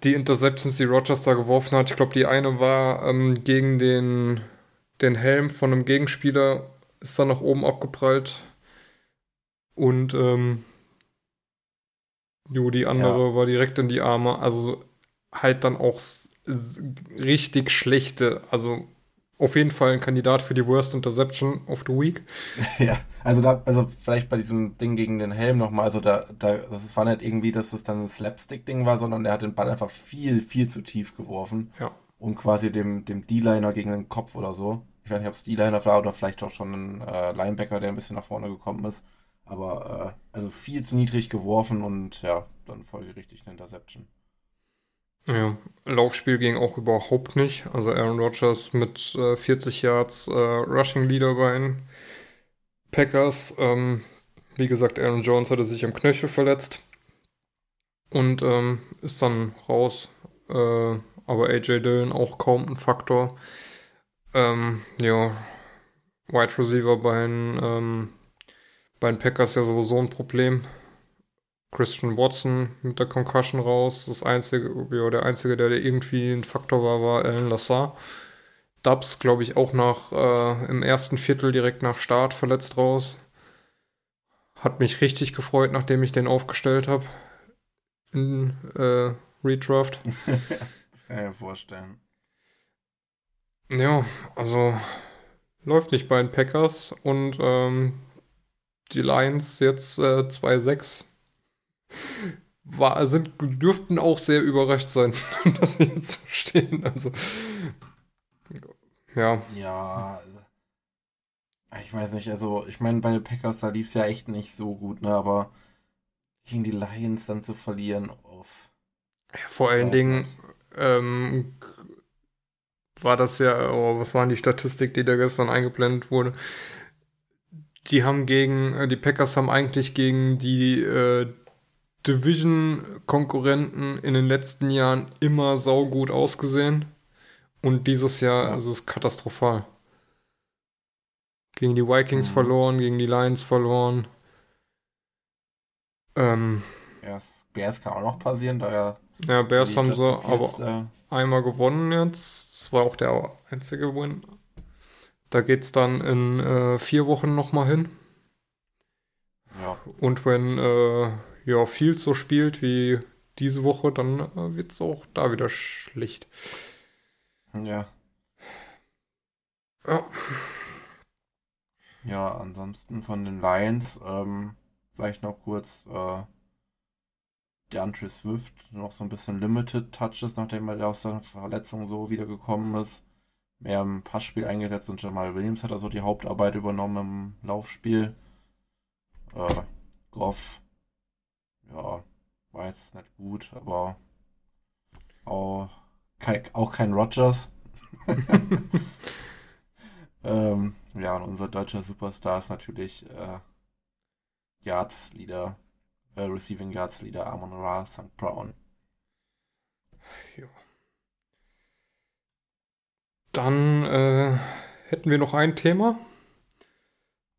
die Interceptions, die Rogers da geworfen hat, ich glaube, die eine war ähm, gegen den, den Helm von einem Gegenspieler, ist dann nach oben abgeprallt. Und ähm, jo, die andere ja. war direkt in die Arme. Also halt dann auch richtig schlechte, also auf jeden Fall ein Kandidat für die Worst Interception of the Week. Ja, also da, also vielleicht bei diesem Ding gegen den Helm nochmal, also da, da, das war nicht irgendwie, dass es dann ein Slapstick-Ding war, sondern der hat den Ball einfach viel, viel zu tief geworfen. Ja. Und quasi dem, dem D-Liner gegen den Kopf oder so. Ich weiß nicht, ob es D-Liner war oder vielleicht auch schon ein äh, Linebacker, der ein bisschen nach vorne gekommen ist. Aber äh, also viel zu niedrig geworfen und ja, dann folgerichtig eine Interception. Ja, Laufspiel ging auch überhaupt nicht. Also Aaron Rodgers mit äh, 40 Yards äh, Rushing Leader bei den Packers. Ähm, wie gesagt, Aaron Jones hatte sich am Knöchel verletzt und ähm, ist dann raus. Äh, aber AJ Dillon auch kaum ein Faktor. Ähm, ja, Wide Receiver bei den, ähm, bei den Packers ja sowieso ein Problem. Christian Watson mit der Concussion raus. Das einzige, ja, der einzige, der, der irgendwie ein Faktor war, war Alan Lassar. Dubs, glaube ich, auch nach äh, im ersten Viertel direkt nach Start verletzt raus. Hat mich richtig gefreut, nachdem ich den aufgestellt habe. In äh, Redraft. Kann ich mir vorstellen. Ja, also läuft nicht bei den Packers und ähm, die Lions jetzt äh, 2-6 war, sind, dürften auch sehr überrascht sein, dass sie jetzt stehen. Also, ja. Ja, ich weiß nicht, also ich meine, bei den Packers, da lief es ja echt nicht so gut, ne, aber gegen die Lions dann zu verlieren, auf. Ja, vor allen Dingen ähm, war das ja, oh, was waren die Statistik, die da gestern eingeblendet wurde? Die haben gegen, äh, die Packers haben eigentlich gegen die äh, Division-Konkurrenten in den letzten Jahren immer saugut ausgesehen. Und dieses Jahr ja. ist es katastrophal. Gegen die Vikings mhm. verloren, gegen die Lions verloren. Ähm, ja, Bears kann auch noch passieren, da ja. Ja, Bears haben sie aber äh, einmal gewonnen jetzt. Das war auch der einzige Win. Da geht es dann in äh, vier Wochen nochmal hin. Ja. Und wenn äh, ja, viel so spielt wie diese Woche, dann äh, wird es auch da wieder schlecht. Ja. Ja. Ja, ansonsten von den Lions, ähm, vielleicht noch kurz, äh, DeAndre Swift noch so ein bisschen Limited Touches, nachdem er aus der Verletzung so wiedergekommen ist. Mehr im Passspiel eingesetzt und Jamal Williams hat also die Hauptarbeit übernommen im Laufspiel. Äh, Goff ja, war jetzt nicht gut, aber Auch kein, auch kein Rogers. ähm, ja, und unser deutscher Superstar ist natürlich äh, Yards Leader, äh, Receiving Yards Leader Amon Ra St. Brown. Ja. Dann äh, hätten wir noch ein Thema.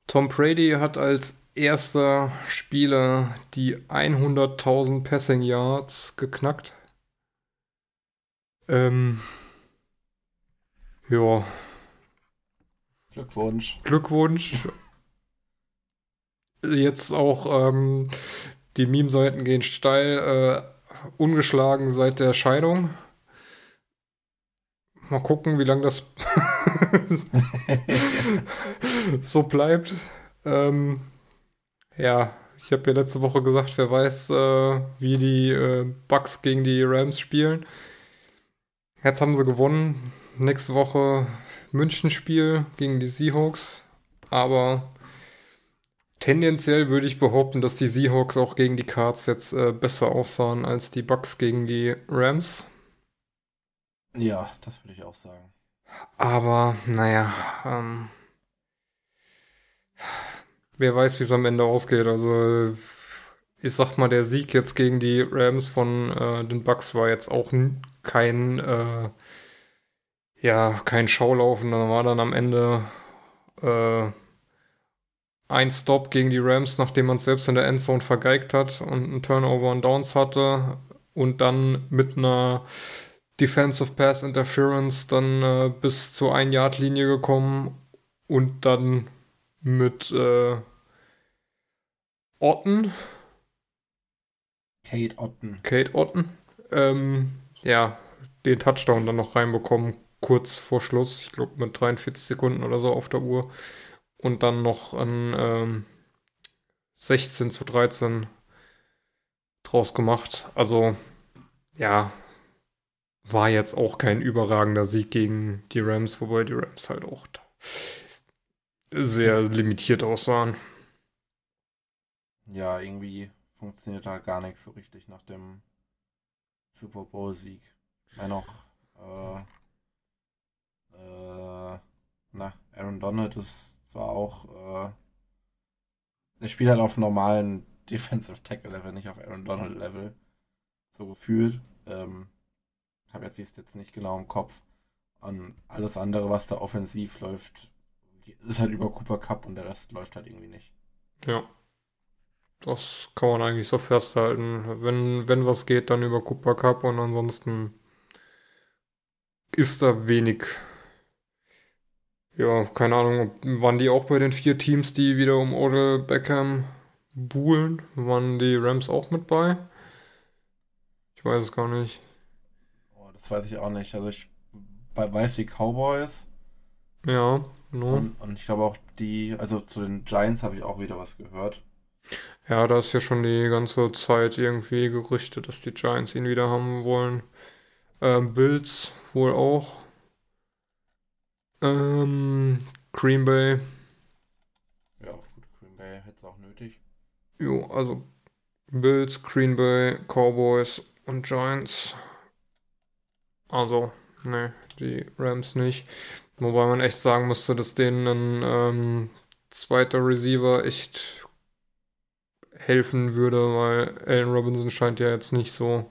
Tom Brady hat als erster Spieler die 100.000 Passing Yards geknackt. Ähm, ja. Glückwunsch. Glückwunsch. Jetzt auch ähm, die Meme-Seiten gehen steil. Äh, ungeschlagen seit der Scheidung. Mal gucken, wie lange das so bleibt. Ähm, ja, ich habe ja letzte Woche gesagt, wer weiß, äh, wie die äh, Bucks gegen die Rams spielen. Jetzt haben sie gewonnen. Nächste Woche München-Spiel gegen die Seahawks. Aber tendenziell würde ich behaupten, dass die Seahawks auch gegen die Cards jetzt äh, besser aussahen als die Bucks gegen die Rams. Ja, das würde ich auch sagen. Aber, naja, ähm, wer weiß, wie es am Ende ausgeht. Also, ich sag mal, der Sieg jetzt gegen die Rams von äh, den Bucks war jetzt auch kein, äh, ja, kein Schaulaufen. Da war dann am Ende äh, ein Stop gegen die Rams, nachdem man es selbst in der Endzone vergeigt hat und einen Turnover und Downs hatte. Und dann mit einer Defensive Pass Interference dann äh, bis zur Ein-Yard-Linie gekommen und dann mit äh, Otten. Kate Otten. Kate Otten. Ähm, ja, den Touchdown dann noch reinbekommen, kurz vor Schluss. Ich glaube mit 43 Sekunden oder so auf der Uhr. Und dann noch an ähm, 16 zu 13 draus gemacht. Also, ja, war jetzt auch kein überragender Sieg gegen die Rams, wobei die Rams halt auch sehr limitiert aussahen. Ja, irgendwie funktioniert da gar nichts so richtig nach dem Super Bowl-Sieg. Ja, noch, äh, äh, na, Aaron Donald ist zwar auch, äh, der spielt halt auf normalen Defensive Tackle Level, nicht auf Aaron Donald Level. So gefühlt. Ähm, habe jetzt jetzt nicht genau im Kopf. Und alles andere, was da offensiv läuft, ist halt über Cooper Cup und der Rest läuft halt irgendwie nicht. Ja. Das kann man eigentlich so festhalten. Wenn, wenn was geht, dann über Cooper Cup und ansonsten ist da wenig. Ja, keine Ahnung, waren die auch bei den vier Teams, die wieder um Odell Beckham buhlen? Waren die Rams auch mit bei? Ich weiß es gar nicht. Oh, das weiß ich auch nicht. Also ich weiß die Cowboys. Ja, no. Und, und ich glaube auch die, also zu den Giants habe ich auch wieder was gehört. Ja, da ist ja schon die ganze Zeit irgendwie Gerüchte, dass die Giants ihn wieder haben wollen. Ähm, Bills wohl auch. Ähm, Green Bay. Ja, gut, Green Bay hätte es auch nötig. Jo, also Bills, Green Bay, Cowboys und Giants. Also, ne, die Rams nicht. Wobei man echt sagen musste, dass denen ein ähm, zweiter Receiver echt helfen würde, weil Allen Robinson scheint ja jetzt nicht so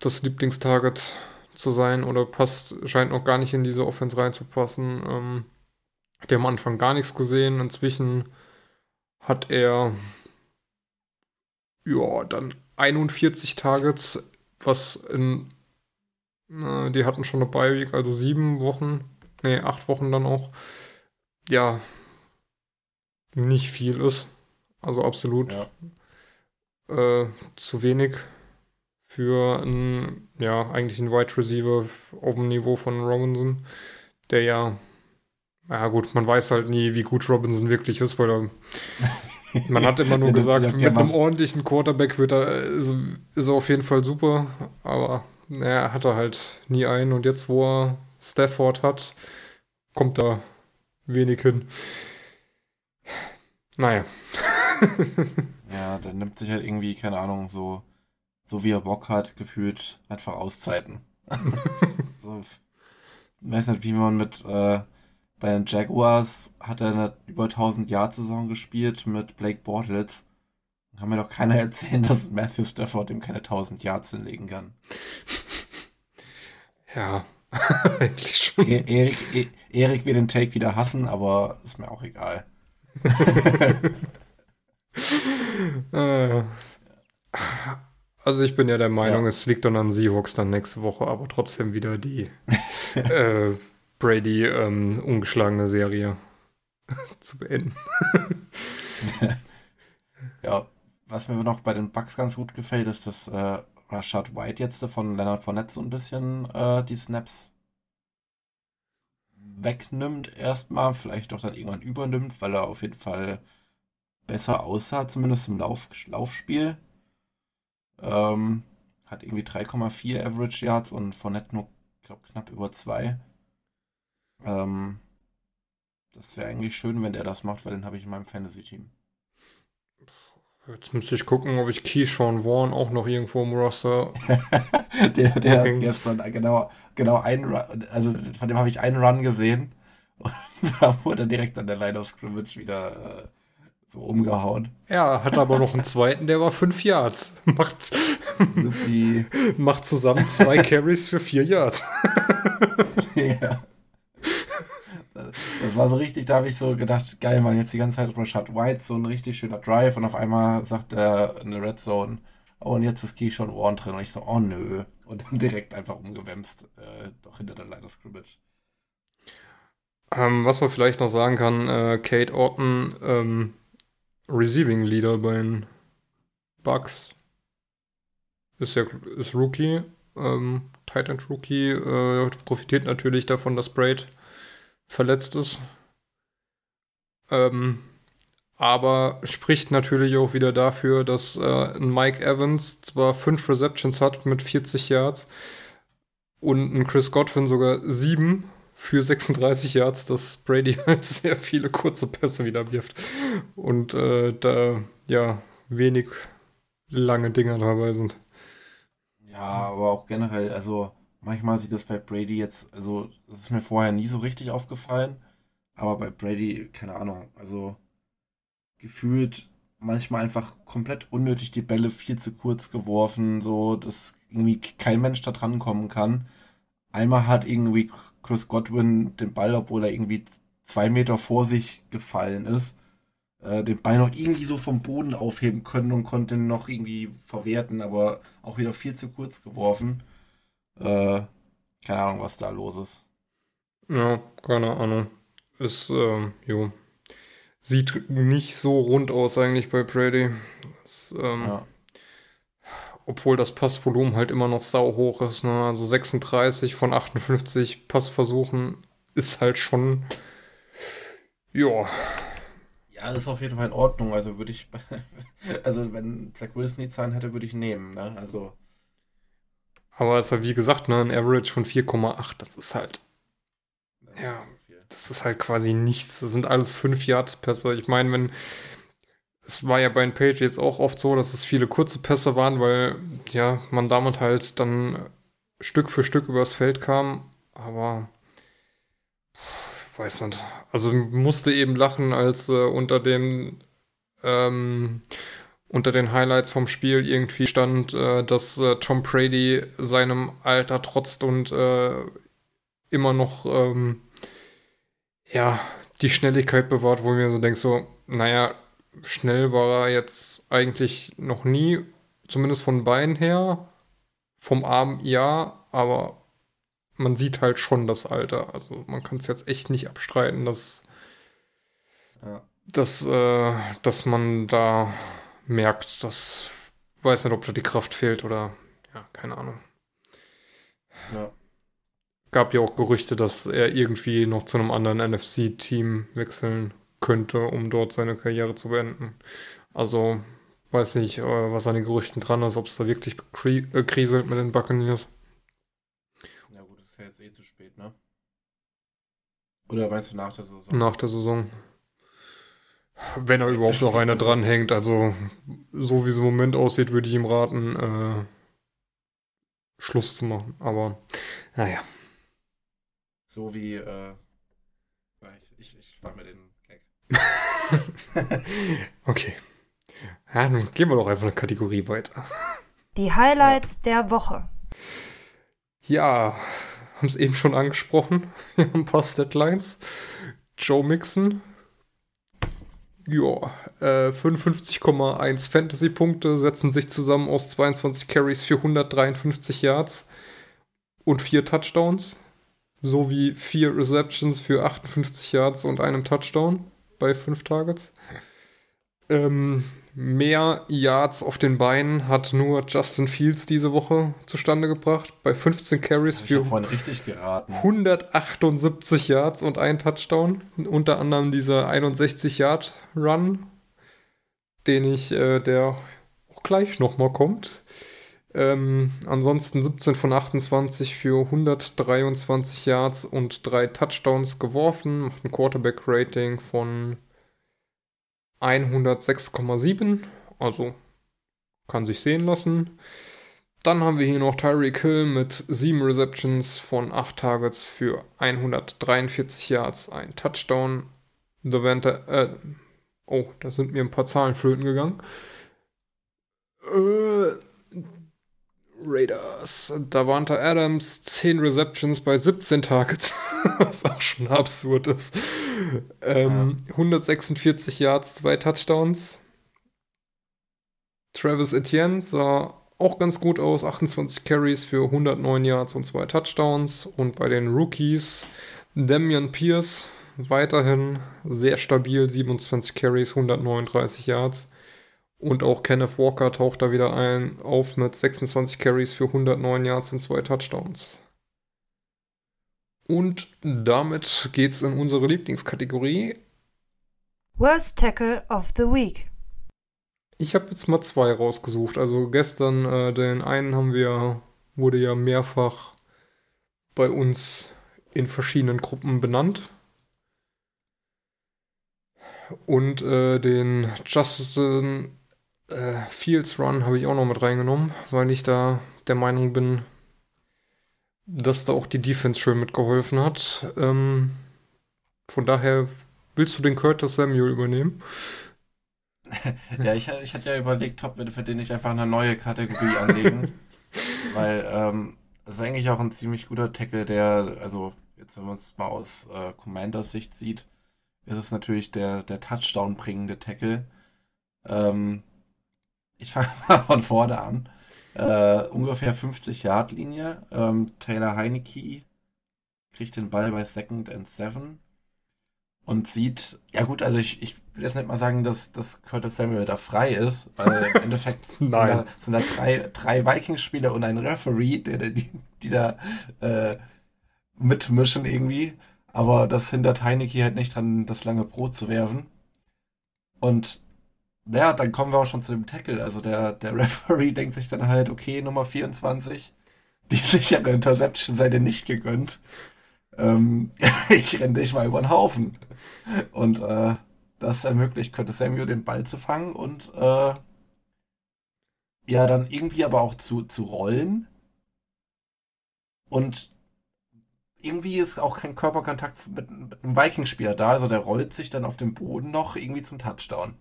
das Lieblingstarget zu sein oder passt, scheint noch gar nicht in diese Offense reinzupassen. Ähm, hat er am Anfang gar nichts gesehen. Inzwischen hat er ja dann 41 Targets, was in äh, die hatten schon eine Bye-Week, also sieben Wochen, nee, acht Wochen dann auch. Ja, nicht viel ist. Also absolut Ja. äh, zu wenig für einen, ja, eigentlich einen Wide Receiver auf dem Niveau von Robinson, der ja, ja gut, man weiß halt nie, wie gut Robinson wirklich ist, weil er, man hat immer nur gesagt, mit einem ordentlichen Quarterback wird er, ist, ist er auf jeden Fall super, aber naja, hat er halt nie einen und jetzt, wo er Stafford hat, kommt da wenig hin. Naja. Ja, der nimmt sich halt irgendwie, keine Ahnung, so so wie er Bock hat, gefühlt einfach Auszeiten. so, ich weiß nicht, wie man mit äh, bei den Jaguars hat er eine über 1000 Jahr Saison gespielt mit Blake Bortles. Kann mir doch keiner erzählen, dass Matthew Stafford ihm keine 1000 Yards hinlegen kann. Ja, eigentlich schon. E Erik, e Erik wird den Take wieder hassen, aber ist mir auch egal. Äh, also ich bin ja der Meinung, Ja. es liegt dann an Seahawks dann nächste Woche, aber trotzdem wieder die äh, Brady ähm, ungeschlagene Serie zu beenden. Ja, was mir noch bei den Bucks ganz gut gefällt, ist, dass äh, Rashad White jetzt von Leonard Fournette so ein bisschen äh, die Snaps wegnimmt erstmal, vielleicht auch dann irgendwann übernimmt, weil er auf jeden Fall besser aussah, zumindest im Lauf, Laufspiel. Ähm, hat irgendwie 3,4 Average Yards und Fournette nur, glaube knapp über 2. Ähm, das wäre eigentlich schön, wenn der das macht, weil den habe ich in meinem Fantasy-Team. Jetzt müsste ich gucken, ob ich Keyshawn Vaughn auch noch irgendwo im Roster. der, der hat gestern genau, genau einen Run, also von dem habe ich einen Run gesehen und da wurde er direkt an der Line of Scrimmage wieder äh, so umgehauen. Ja, hat aber noch einen zweiten, der war fünf Yards. Macht, macht zusammen zwei Carries für vier Yards. ja. Das war so richtig, da habe ich so gedacht, geil, man, jetzt die ganze Zeit Rashad White, so ein richtig schöner Drive und auf einmal sagt er in der Red Zone, oh, und jetzt ist Keyshawn Warren drin und ich so, oh nö. Und dann direkt einfach umgewämst, äh, doch hinter der Line of Scrimmage. Ähm, was man vielleicht noch sagen kann, äh, Kate Orton, ähm, Receiving Leader bei den Bucks. Ist ja ist Rookie, ähm, Tight End Rookie, äh, profitiert natürlich davon, dass Braid verletzt ist. Ähm, aber spricht natürlich auch wieder dafür, dass äh, Mike Evans zwar fünf Receptions hat mit 40 Yards und ein Chris Godwin sogar sieben für 36 Yards, dass Brady halt sehr viele kurze Pässe wieder wirft. Und äh, da ja wenig lange Dinger dabei sind. Ja, aber auch generell, also manchmal sieht das bei Brady jetzt, also das ist mir vorher nie so richtig aufgefallen, aber bei Brady, keine Ahnung, also gefühlt manchmal einfach komplett unnötig die Bälle viel zu kurz geworfen, so dass irgendwie kein Mensch da dran kommen kann. Einmal hat irgendwie Chris Godwin den Ball, obwohl er irgendwie zwei Meter vor sich gefallen ist, äh, den Ball noch irgendwie so vom Boden aufheben können und konnte ihn noch irgendwie verwerten, aber auch wieder viel zu kurz geworfen. Äh, keine Ahnung, was da los ist. Ja, keine Ahnung. Ist, ähm, jo. Sieht nicht so rund aus eigentlich bei Brady. Ist, ähm, Ja. Obwohl das Passvolumen halt immer noch sau hoch ist. Ne? Also 36 von 58 Passversuchen ist halt schon, ja, Ja, ist auf jeden Fall in Ordnung. Also würde ich, also wenn Zach Wilson die Zahlen hätte, würde ich nehmen. Ne? Also aber es ist ja wie gesagt, ne, ein Average von 4,8, das ist halt, Ja. das ist halt quasi nichts. Das sind alles 5 Yards Pässe. Ich meine, wenn, es war ja bei den Patriots auch oft so, dass es viele kurze Pässe waren, weil, ja, man damit halt dann Stück für Stück übers Feld kam, aber weiß nicht. Also musste eben lachen, als äh, unter dem ähm, unter den Highlights vom Spiel irgendwie stand, äh, dass äh, Tom Brady seinem Alter trotzt und äh, immer noch ähm, ja die Schnelligkeit bewahrt, wo ich mir so denke, so, naja, schnell war er jetzt eigentlich noch nie, zumindest von Beinen her. Vom Arm ja, aber man sieht halt schon das Alter. Also man kann es jetzt echt nicht abstreiten, dass, Ja. dass, äh, dass man da merkt, dass weiß nicht, ob da die Kraft fehlt oder ja, keine Ahnung. Ja. Gab ja auch Gerüchte, dass er irgendwie noch zu einem anderen NFC-Team wechseln könnte, um dort seine Karriere zu beenden. Also weiß nicht, äh, was an den Gerüchten dran ist, ob es da wirklich kri äh, kriselt mit den Buccaneers. ja gut, ist ja jetzt eh zu spät, ne? Oder meinst du nach der Saison? nach der Saison. Wenn er überhaupt noch einer also- dranhängt. Also, so wie es im Moment aussieht, würde ich ihm raten, äh, Schluss zu machen. Aber naja. So wie, äh, ich, ich, ich mir den. okay. Ja, dann gehen wir doch einfach eine Kategorie weiter. Die Highlights ja. der Woche. Ja, haben es eben schon angesprochen. Wir haben ein paar Statlines. Joe Mixon. Ja, äh, 55,1 Fantasy-Punkte setzen sich zusammen aus 22 Carries für 153 Yards und 4 Touchdowns. Sowie 4 Receptions für 58 Yards und einem Touchdown bei 5 Targets. Ähm, Mehr Yards auf den Beinen hat nur Justin Fields diese Woche zustande gebracht. Bei 15 Carries für 178 Yards und ein Touchdown. Unter anderem dieser 61 Yard Run, den ich, äh, der auch gleich nochmal kommt. Ähm, ansonsten 17 von 28 für 123 Yards und drei Touchdowns geworfen. Macht ein Quarterback-Rating von 106,7, also kann sich sehen lassen. Dann haben wir hier noch Tyreek Hill mit 7 Receptions von 8 Targets für 143 Yards, ein Touchdown. Devante, äh, oh, da sind mir ein paar Zahlen flöten gegangen. Äh, Raiders. Davante Adams, 10 Receptions bei 17 Targets, was auch schon absurd ist. Ähm, ja. 146 Yards, 2 Touchdowns. Travis Etienne sah auch ganz gut aus, 28 Carries für 109 Yards und 2 Touchdowns. Und bei den Rookies Damian Pierce weiterhin sehr stabil, 27 Carries, 139 Yards. Und auch Kenneth Walker taucht da wieder ein, auf mit 26 Carries für 109 Yards und zwei Touchdowns. Und damit geht's in unsere Lieblingskategorie. Worst Tackle of the Week. Ich habe jetzt mal zwei rausgesucht. Also gestern äh, den einen haben wir, wurde ja mehrfach bei uns in verschiedenen Gruppen benannt. Und äh, den Justin äh, Fields Run habe ich auch noch mit reingenommen, weil ich da der Meinung bin, dass da auch die Defense schön mitgeholfen hat. Ähm, von daher willst du den Curtis Samuel übernehmen? ja, ich, ich hatte ja überlegt, ob wir für den nicht einfach eine neue Kategorie anlegen. weil ähm, das ist eigentlich auch ein ziemlich guter Tackle, der, also jetzt wenn man es mal aus äh, Commanders Sicht sieht, ist es natürlich der, der Touchdown bringende Tackle. Ähm, ich fange mal von vorne an. Äh, ungefähr 50 Yard Linie. Ähm, Taylor Heineke kriegt den Ball bei Second and Seven und sieht, ja gut, also ich, ich will jetzt nicht mal sagen, dass, dass Curtis Samuel da frei ist, weil im Endeffekt sind, da, sind da drei, drei Vikings-Spieler und ein Referee, der, die, die da äh, mitmischen irgendwie. Aber das hindert Heineke halt nicht dran, das lange Brot zu werfen. Und ja, dann kommen wir auch schon zu dem Tackle. Also der, der Referee denkt sich dann halt, okay, Nummer 24, die sichere Interception sei dir nicht gegönnt. Ähm, ich renne dich mal über den Haufen. Und äh, das ermöglicht Curtis Samuel den Ball zu fangen und äh, ja, dann irgendwie aber auch zu, zu rollen. Und irgendwie ist auch kein Körperkontakt mit, mit einem Vikings-Spieler da. Also der rollt sich dann auf dem Boden noch irgendwie zum Touchdown.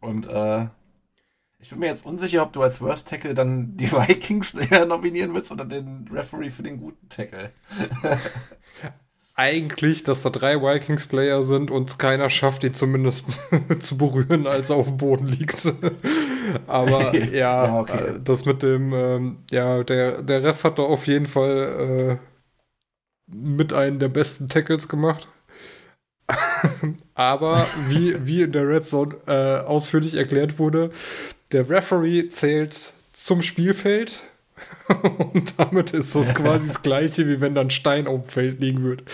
Und äh, ich bin mir jetzt unsicher, ob du als Worst Tackle dann die Vikings nominieren willst oder den Referee für den guten Tackle. Eigentlich, dass da drei Vikings-Player sind und keiner schafft, ihn zumindest zu berühren, als er auf dem Boden liegt. Aber ja, ja okay. Äh, das mit dem, ähm, ja, der, der Ref hat da auf jeden Fall äh, mit einem der besten Tackles gemacht. Aber wie, wie in der Red Zone äh, ausführlich erklärt wurde, der Referee zählt zum Spielfeld und damit ist das quasi das gleiche, wie wenn dann Stein auf dem Feld liegen würde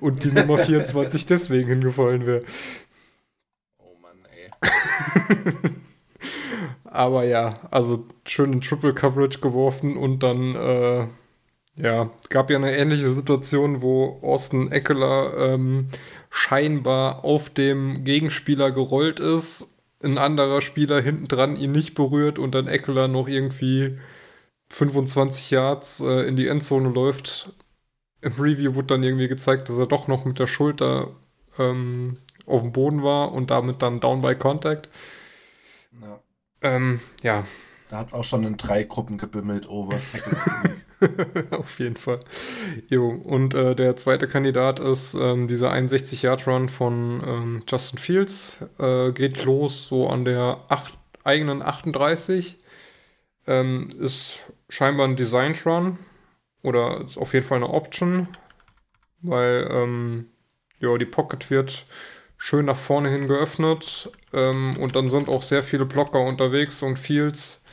und die Nummer 24 deswegen hingefallen wäre. Oh Mann, ey. Aber ja, also schön in Triple Coverage geworfen und dann, äh, ja, gab ja eine ähnliche Situation, wo Austin Eckler ähm, scheinbar auf dem Gegenspieler gerollt ist, ein anderer Spieler hinten dran ihn nicht berührt und dann Eckler noch irgendwie 25 Yards äh, in die Endzone läuft. Im Review wurde dann irgendwie gezeigt, dass er doch noch mit der Schulter ähm, auf dem Boden war und damit dann down by contact. Ja. Ähm, ja. Da hat es auch schon in drei Gruppen gebimmelt, Overs, Auf jeden Fall. Jo, und äh, der zweite Kandidat ist ähm, dieser 61-Yard-Run von ähm, Justin Fields. Äh, geht los so an der acht, eigenen 38. Ähm, ist scheinbar ein Designed Run oder ist auf jeden Fall eine Option, weil ähm, ja, die Pocket wird schön nach vorne hin geöffnet ähm, und dann sind auch sehr viele Blocker unterwegs und Fields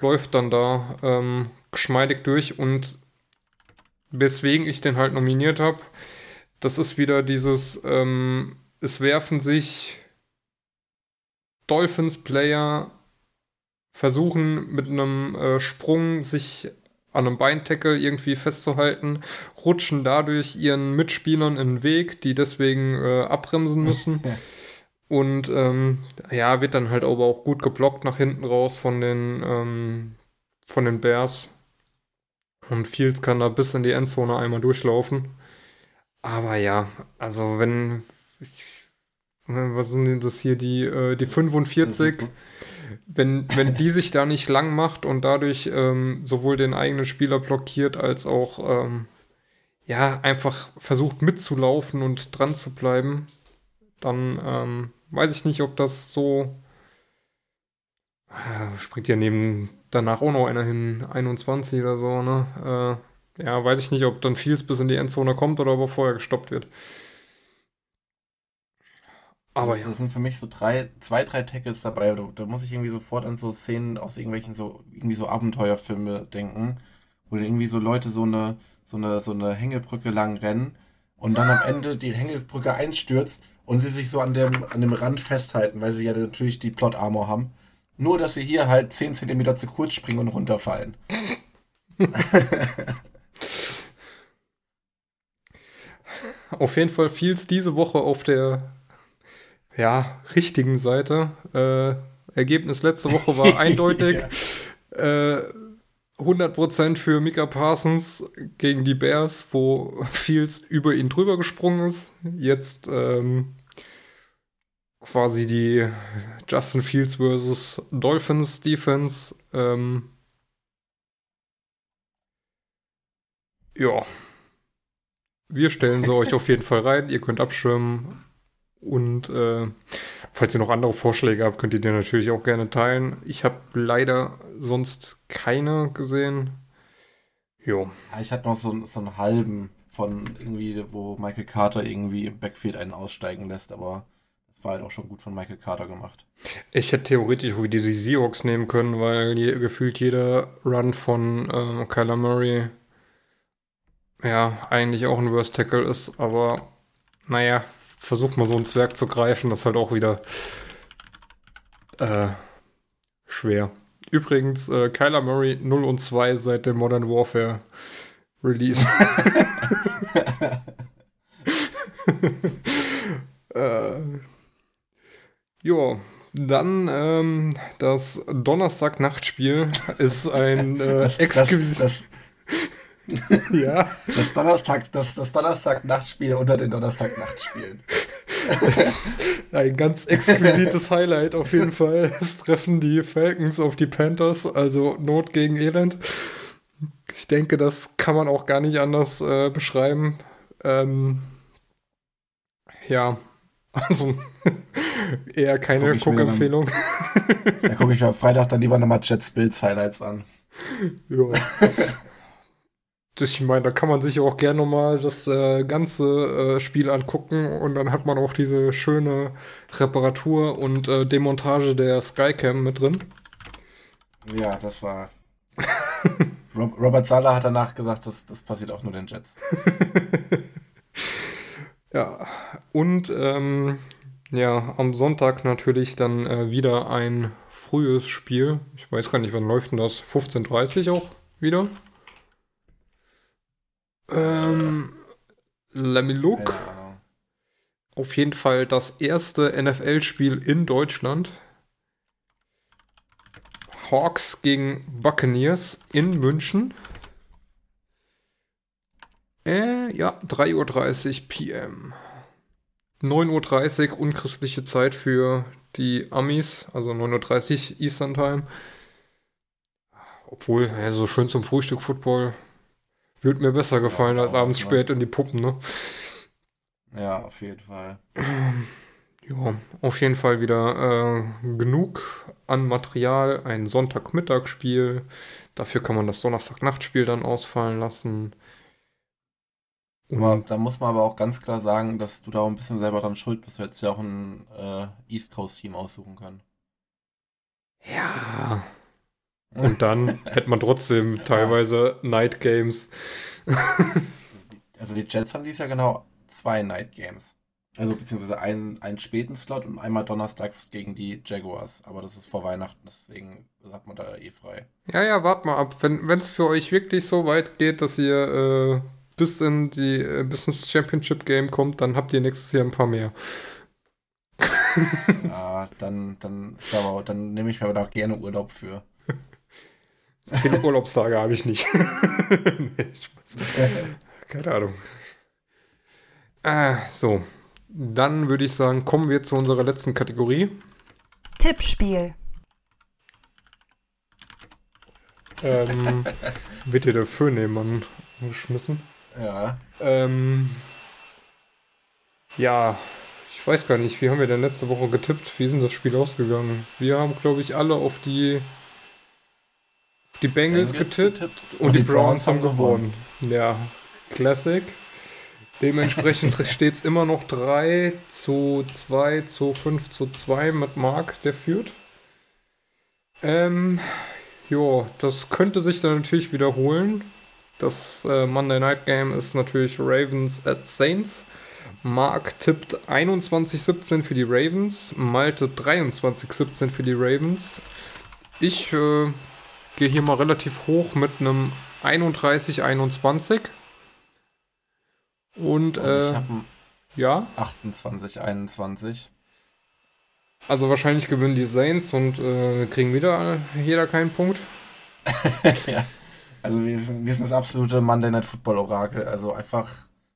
läuft dann da ähm, geschmeidig durch und weswegen ich den halt nominiert habe, das ist wieder dieses, ähm, es werfen sich Dolphins-Player versuchen mit einem äh, Sprung sich an einem Beintackle irgendwie festzuhalten, rutschen dadurch ihren Mitspielern in den Weg, die deswegen äh, abbremsen müssen. Und ähm, ja, wird dann halt aber auch gut geblockt nach hinten raus von den, ähm, von den Bears. Und Fields kann da bis in die Endzone einmal durchlaufen. Aber ja, also wenn, ich, was sind denn das hier, die, äh, die 45, wenn, wenn die sich da nicht lang macht und dadurch ähm, sowohl den eigenen Spieler blockiert, als auch ähm, ja, einfach versucht mitzulaufen und dran zu bleiben, dann ähm, weiß ich nicht, ob das so. Äh, springt ja neben danach auch noch einer hin, 21 oder so, ne? Äh, ja, weiß ich nicht, ob dann Fields bis in die Endzone kommt oder ob er vorher gestoppt wird. Aber ja. Das sind für mich so drei, zwei, drei Tackles dabei. Da, da, muss ich irgendwie sofort an so Szenen aus irgendwelchen so, irgendwie so Abenteuerfilme denken, wo irgendwie so Leute so eine, so eine, so eine Hängebrücke lang rennen und dann am Ende die Hängebrücke einstürzt und sie sich so an dem, an dem Rand festhalten, weil sie ja natürlich die Plot Armor haben. Nur, dass sie hier halt 10 cm zu kurz springen und runterfallen. auf jeden Fall fiel es diese Woche auf der ja, richtigen Seite. Äh, Ergebnis letzte Woche war eindeutig. ja. äh, 100% für Mika Parsons gegen die Bears, wo Fields über ihn drüber gesprungen ist. Jetzt ähm, quasi die Justin Fields versus Dolphins Defense. Ähm, ja. Wir stellen sie euch auf jeden Fall rein. Ihr könnt abschirmen. Und äh, falls ihr noch andere Vorschläge habt, könnt ihr die natürlich auch gerne teilen. Ich habe leider sonst keine gesehen. Jo. Ja, ich hatte noch so, so einen halben von irgendwie, wo Michael Carter irgendwie im Backfield einen aussteigen lässt, aber war halt auch schon gut von Michael Carter gemacht. Ich hätte theoretisch auch die Seahawks nehmen können, weil je, gefühlt jeder Run von ähm, Kyler Murray ja eigentlich auch ein Worst Tackle ist, aber naja, versucht mal so ein Zwerg zu greifen, das ist halt auch wieder äh, schwer. Übrigens, äh, Kyler Murray 0 und 2 seit dem Modern Warfare Release. äh, ja, dann ähm, das Donnerstag-Nachtspiel ist ein äh, exklusives. ja. Das Donnerstag, das, das Donnerstag-Nachtspiel unter den Donnerstag-Nachtspielen. ein ganz exquisites Highlight auf jeden Fall. Es treffen die Falcons auf die Panthers, also Not gegen Elend. Ich denke, das kann man auch gar nicht anders äh, beschreiben. Ähm, ja, also eher keine Guckempfehlung. Da gucke ich am Freitag dann lieber nochmal Jets Bills Highlights an. Ja ich meine, da kann man sich auch gerne nochmal das äh, ganze äh, Spiel angucken und dann hat man auch diese schöne Reparatur und äh, Demontage der Skycam mit drin. Ja, das war. Robert Sala hat danach gesagt, das, das passiert auch nur den Jets. ja, und ähm, ja, am Sonntag natürlich dann äh, wieder ein frühes Spiel. Ich weiß gar nicht, wann läuft denn das? 15.30 Uhr auch wieder? Ähm, Lamiluk. Auf jeden Fall das erste NFL-Spiel in Deutschland. Hawks gegen Buccaneers in München. Äh, ja, 3.30 Uhr PM. 9.30 Uhr unchristliche Zeit für die Amis, also 9.30 Uhr Eastern Time. Obwohl, ja, so schön zum Frühstück Football würde mir besser gefallen Ja, als abends spät in die Puppen, ne? Ja, auf jeden Fall. Ja, auf jeden Fall wieder äh, genug an Material. Ein Sonntagmittagsspiel. Dafür kann man das Donnerstagnachtspiel dann ausfallen lassen. Aber da muss man aber auch ganz klar sagen, dass du da auch ein bisschen selber dran schuld bist. Du hättest ja auch ein äh, East Coast Team aussuchen können. ja. Und dann hätte man trotzdem teilweise Night Games. Also die Jets haben dies Jahr genau zwei Night Games. Also beziehungsweise einen, einen späten Slot und einmal donnerstags gegen die Jaguars. Aber das ist vor Weihnachten, deswegen hat man da eh frei. Ja, ja, wart mal ab. Wenn es für euch wirklich so weit geht, dass ihr äh, bis in die äh, bis ins Championship Game kommt, dann habt ihr nächstes Jahr ein paar mehr. Ja, dann, dann, aber, dann nehme ich mir aber auch gerne Urlaub für. So viele Urlaubstage habe ich nicht. nee. Keine Ahnung. Äh, so. Dann würde ich sagen, kommen wir zu unserer letzten Kategorie. Tippspiel. Ähm, wird dir der Föhnemann angeschmissen? Ja. Ähm, ja, ich weiß gar nicht, wie haben wir denn letzte Woche getippt? Wie sind das Spiel ausgegangen? Wir haben, glaube ich, alle auf die, die Bengals, getippt, und, die, Browns haben gewonnen. Ja, Classic. Dementsprechend steht es immer noch 3 zu 2 zu 5 zu 2 mit Mark, der führt. Ähm, ja, das könnte sich dann natürlich wiederholen. Das äh, Monday Night Game ist natürlich Ravens at Saints. Mark tippt 21-17 für die Ravens, Malte 23-17 für die Ravens. Ich äh, gehe hier mal relativ hoch mit einem 31-21. Und Und ich äh, habe einen ja, 28, 21. also wahrscheinlich gewinnen die Saints und äh, kriegen wieder jeder keinen Punkt. ja. Also wir sind, wir sind das absolute Monday Night Football Orakel. Also einfach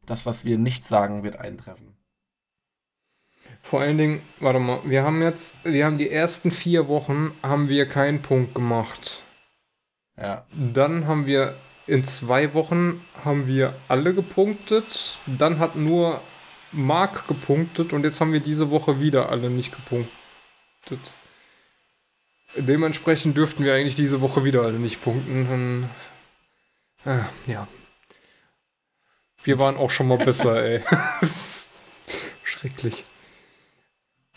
das, was wir nicht sagen, wird eintreffen. Vor allen Dingen, warte mal, wir haben jetzt, wir haben die ersten vier Wochen haben wir keinen Punkt gemacht. Ja. Dann haben wir in zwei Wochen haben wir alle gepunktet. Dann hat nur Mark gepunktet und jetzt haben wir diese Woche wieder alle nicht gepunktet. Dementsprechend dürften wir eigentlich diese Woche wieder alle nicht punkten. Äh, ja. Wir waren auch schon mal besser, ey. Schrecklich.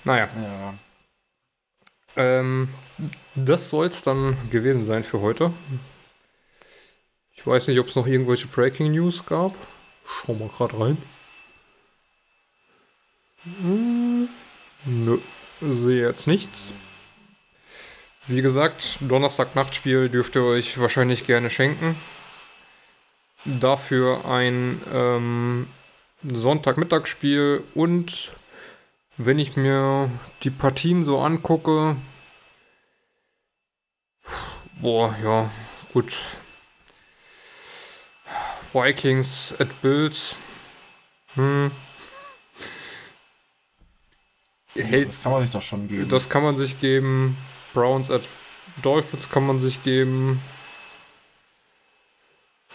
Naja. Ja. Ähm, das soll es dann gewesen sein für heute. Ich weiß nicht, ob es noch irgendwelche Breaking News gab. Schau mal gerade rein. Hm, Nö, sehe jetzt nichts. Wie gesagt, Donnerstag-Nachtspiel dürft ihr euch wahrscheinlich gerne schenken. Dafür ein ähm, Sonntagmittagsspiel und wenn ich mir die Partien so angucke, boah, ja, gut. Vikings at Bills. Hm. Hält, Das kann man sich doch schon geben. das kann man sich geben. Browns at Dolphins kann man sich geben.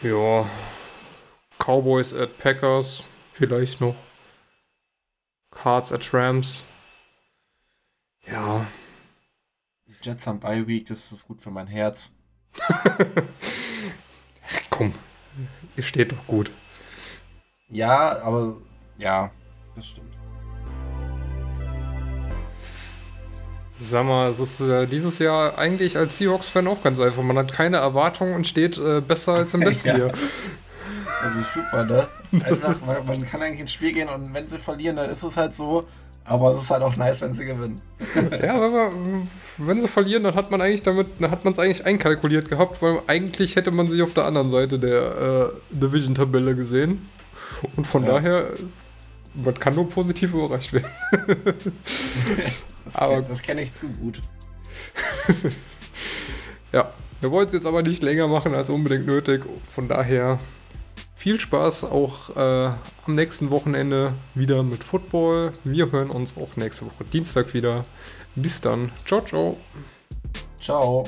Ja. Cowboys at Packers. Vielleicht noch. Cards at Rams. Ja. Die Jets haben Bye Week, das ist gut für mein Herz. Komm. Ihr steht doch gut. Ja, aber ja, das stimmt. Sag mal, es ist äh, dieses Jahr eigentlich als Seahawks-Fan auch ganz einfach. Man hat keine Erwartungen und steht äh, besser als im letzten Ja. Jahr. Das ist super, ne? Einfach, weil man kann eigentlich ins Spiel gehen und wenn sie verlieren, dann ist es halt so. Aber es ist halt auch nice, wenn sie gewinnen. Ja, aber wenn sie verlieren, dann hat man eigentlich damit, dann hat man es eigentlich einkalkuliert gehabt, weil eigentlich hätte man sich auf der anderen Seite der äh, Division-Tabelle gesehen. Und von Ja. daher, man kann nur positiv überrascht werden. Das Aber- kenn- das kenne ich zu gut. Ja, wir wollen es jetzt aber nicht länger machen als unbedingt nötig. Von daher viel Spaß auch äh, am nächsten Wochenende wieder mit Football. Wir hören uns auch nächste Woche Dienstag wieder. Bis dann. Ciao, ciao. Ciao.